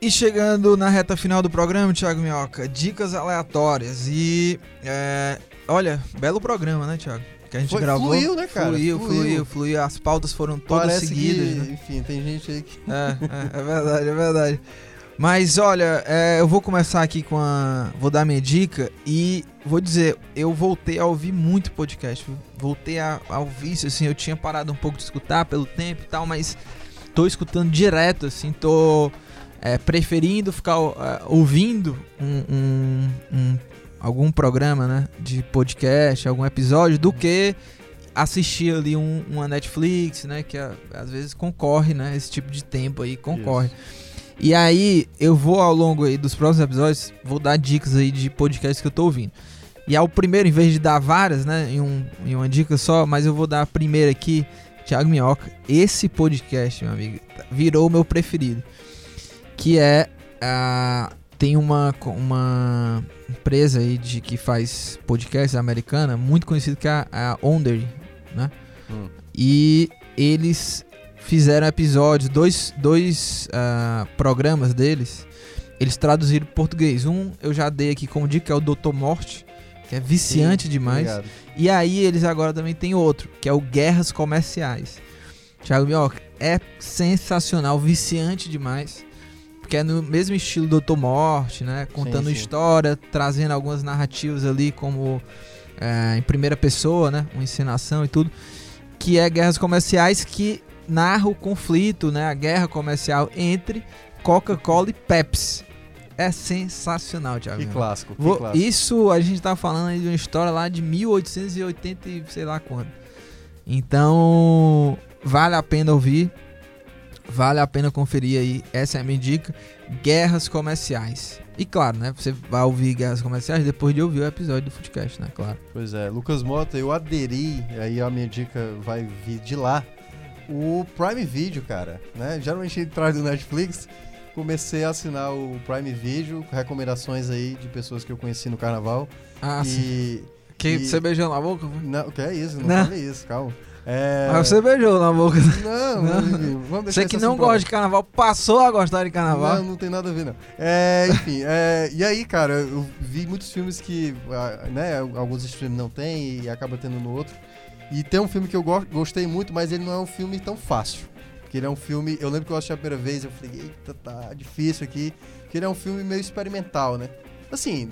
E chegando na reta final do programa, Thiago Minhoca, dicas aleatórias. E é, olha, belo programa, né, Thiago? Que a gente Foi, gravou. Fluiu, né, cara? Fluiu, fluiu, fluiu. fluiu. As pautas foram todas Parece seguidas. Que, né? Enfim, tem gente aí que. É, é, é verdade, é verdade. Mas olha, é, eu vou começar aqui com a. Vou dar minha dica e vou dizer, eu voltei a ouvir muito podcast. Voltei a, a ouvir isso, assim, eu tinha parado um pouco de escutar pelo tempo e tal, mas tô escutando direto, assim, tô é, preferindo ficar é, ouvindo um, um, um, algum programa né, de podcast, algum episódio, do que assistir ali um, uma Netflix, né? Que às vezes concorre, né? Esse tipo de tempo aí concorre. Isso. E aí, eu vou ao longo aí dos próximos episódios, vou dar dicas aí de podcasts que eu tô ouvindo. E ao primeiro, em vez de dar várias, né, em, um, em uma dica só, mas eu vou dar a primeira aqui, Thiago Minhoca. Esse podcast, meu amigo, virou o meu preferido que é a tem uma, uma empresa aí de, que faz podcasts americana muito conhecida que é a, a Onder, né? Hum. E eles fizeram episódios, dois, dois uh, programas deles, eles traduziram para português. Um eu já dei aqui como dica, que é o Doutor Morte, que é viciante Sim, demais. Obrigado. E aí eles agora também tem outro, que é o Guerras Comerciais. Thiago Mioca, é sensacional, viciante demais. Porque é no mesmo estilo Doutor Morte, né? Contando sim, sim. história, trazendo algumas narrativas ali como é, em primeira pessoa, né? Uma encenação e tudo. Que é guerras comerciais que narra o conflito, né? A guerra comercial entre Coca-Cola e Pepsi. É sensacional, Thiago. Que clássico, que Vou, clássico. Isso a gente tá falando de uma história lá de 1880 e sei lá quando. Então, vale a pena ouvir. Vale a pena conferir aí, essa é a minha dica. Guerras comerciais. E claro, né? Você vai ouvir guerras comerciais depois de ouvir o episódio do Footcast, né? Claro. Pois é, Lucas Mota, eu aderi, aí a minha dica vai vir de lá. O Prime Video, cara, né? Geralmente ele traz do Netflix. Comecei a assinar o Prime Video, com recomendações aí de pessoas que eu conheci no carnaval. Ah, e, sim. Que e... você beijou na boca? Não, que é isso, não, não. falei isso, calma. É... Mas você beijou na boca. Não, não. vamos Você que não gosta de carnaval, passou a gostar de carnaval. Não, não tem nada a ver, não. É, enfim, é, e aí, cara, eu vi muitos filmes que né, alguns streams não tem e acaba tendo no outro. E tem um filme que eu gostei muito, mas ele não é um filme tão fácil. Porque ele é um filme. Eu lembro que eu assisti a primeira vez, eu falei, eita, tá difícil aqui. Porque ele é um filme meio experimental, né? Assim,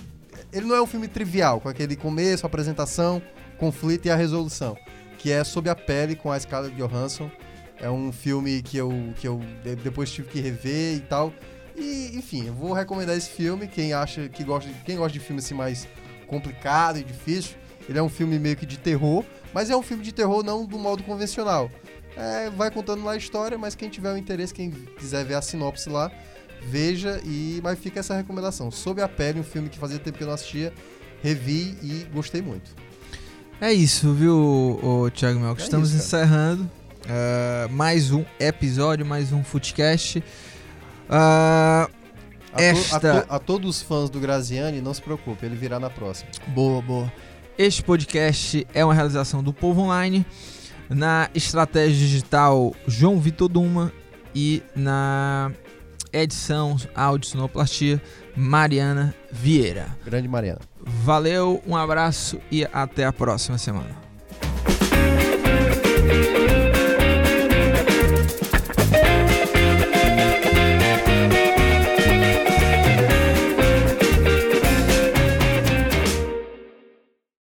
ele não é um filme trivial, com aquele começo, apresentação, conflito e a resolução que é Sob a Pele com a Scarlett Johansson. É um filme que eu, que eu depois tive que rever e tal. E, enfim, eu vou recomendar esse filme. Quem acha que gosta, quem gosta de filme assim mais complicado e difícil, ele é um filme meio que de terror, mas é um filme de terror não do modo convencional. É, vai contando lá a história, mas quem tiver o interesse, quem quiser ver a sinopse lá, veja e mas fica essa recomendação. Sob a pele, um filme que fazia tempo que eu não assistia, revi e gostei muito. É isso, viu, o Thiago Melco? É Estamos isso, encerrando uh, mais um episódio, mais um Footcast. Uh, a, esta... to, a, to, a, todos os fãs do Graziani, não se preocupe, ele virá na próxima. Boa, boa. Este podcast é uma realização do Povo Online, na estratégia digital João Vitor Duma e na edição áudio sonoplastia Mariana Vieira. Grande Mariana. Valeu, um abraço e até a próxima semana.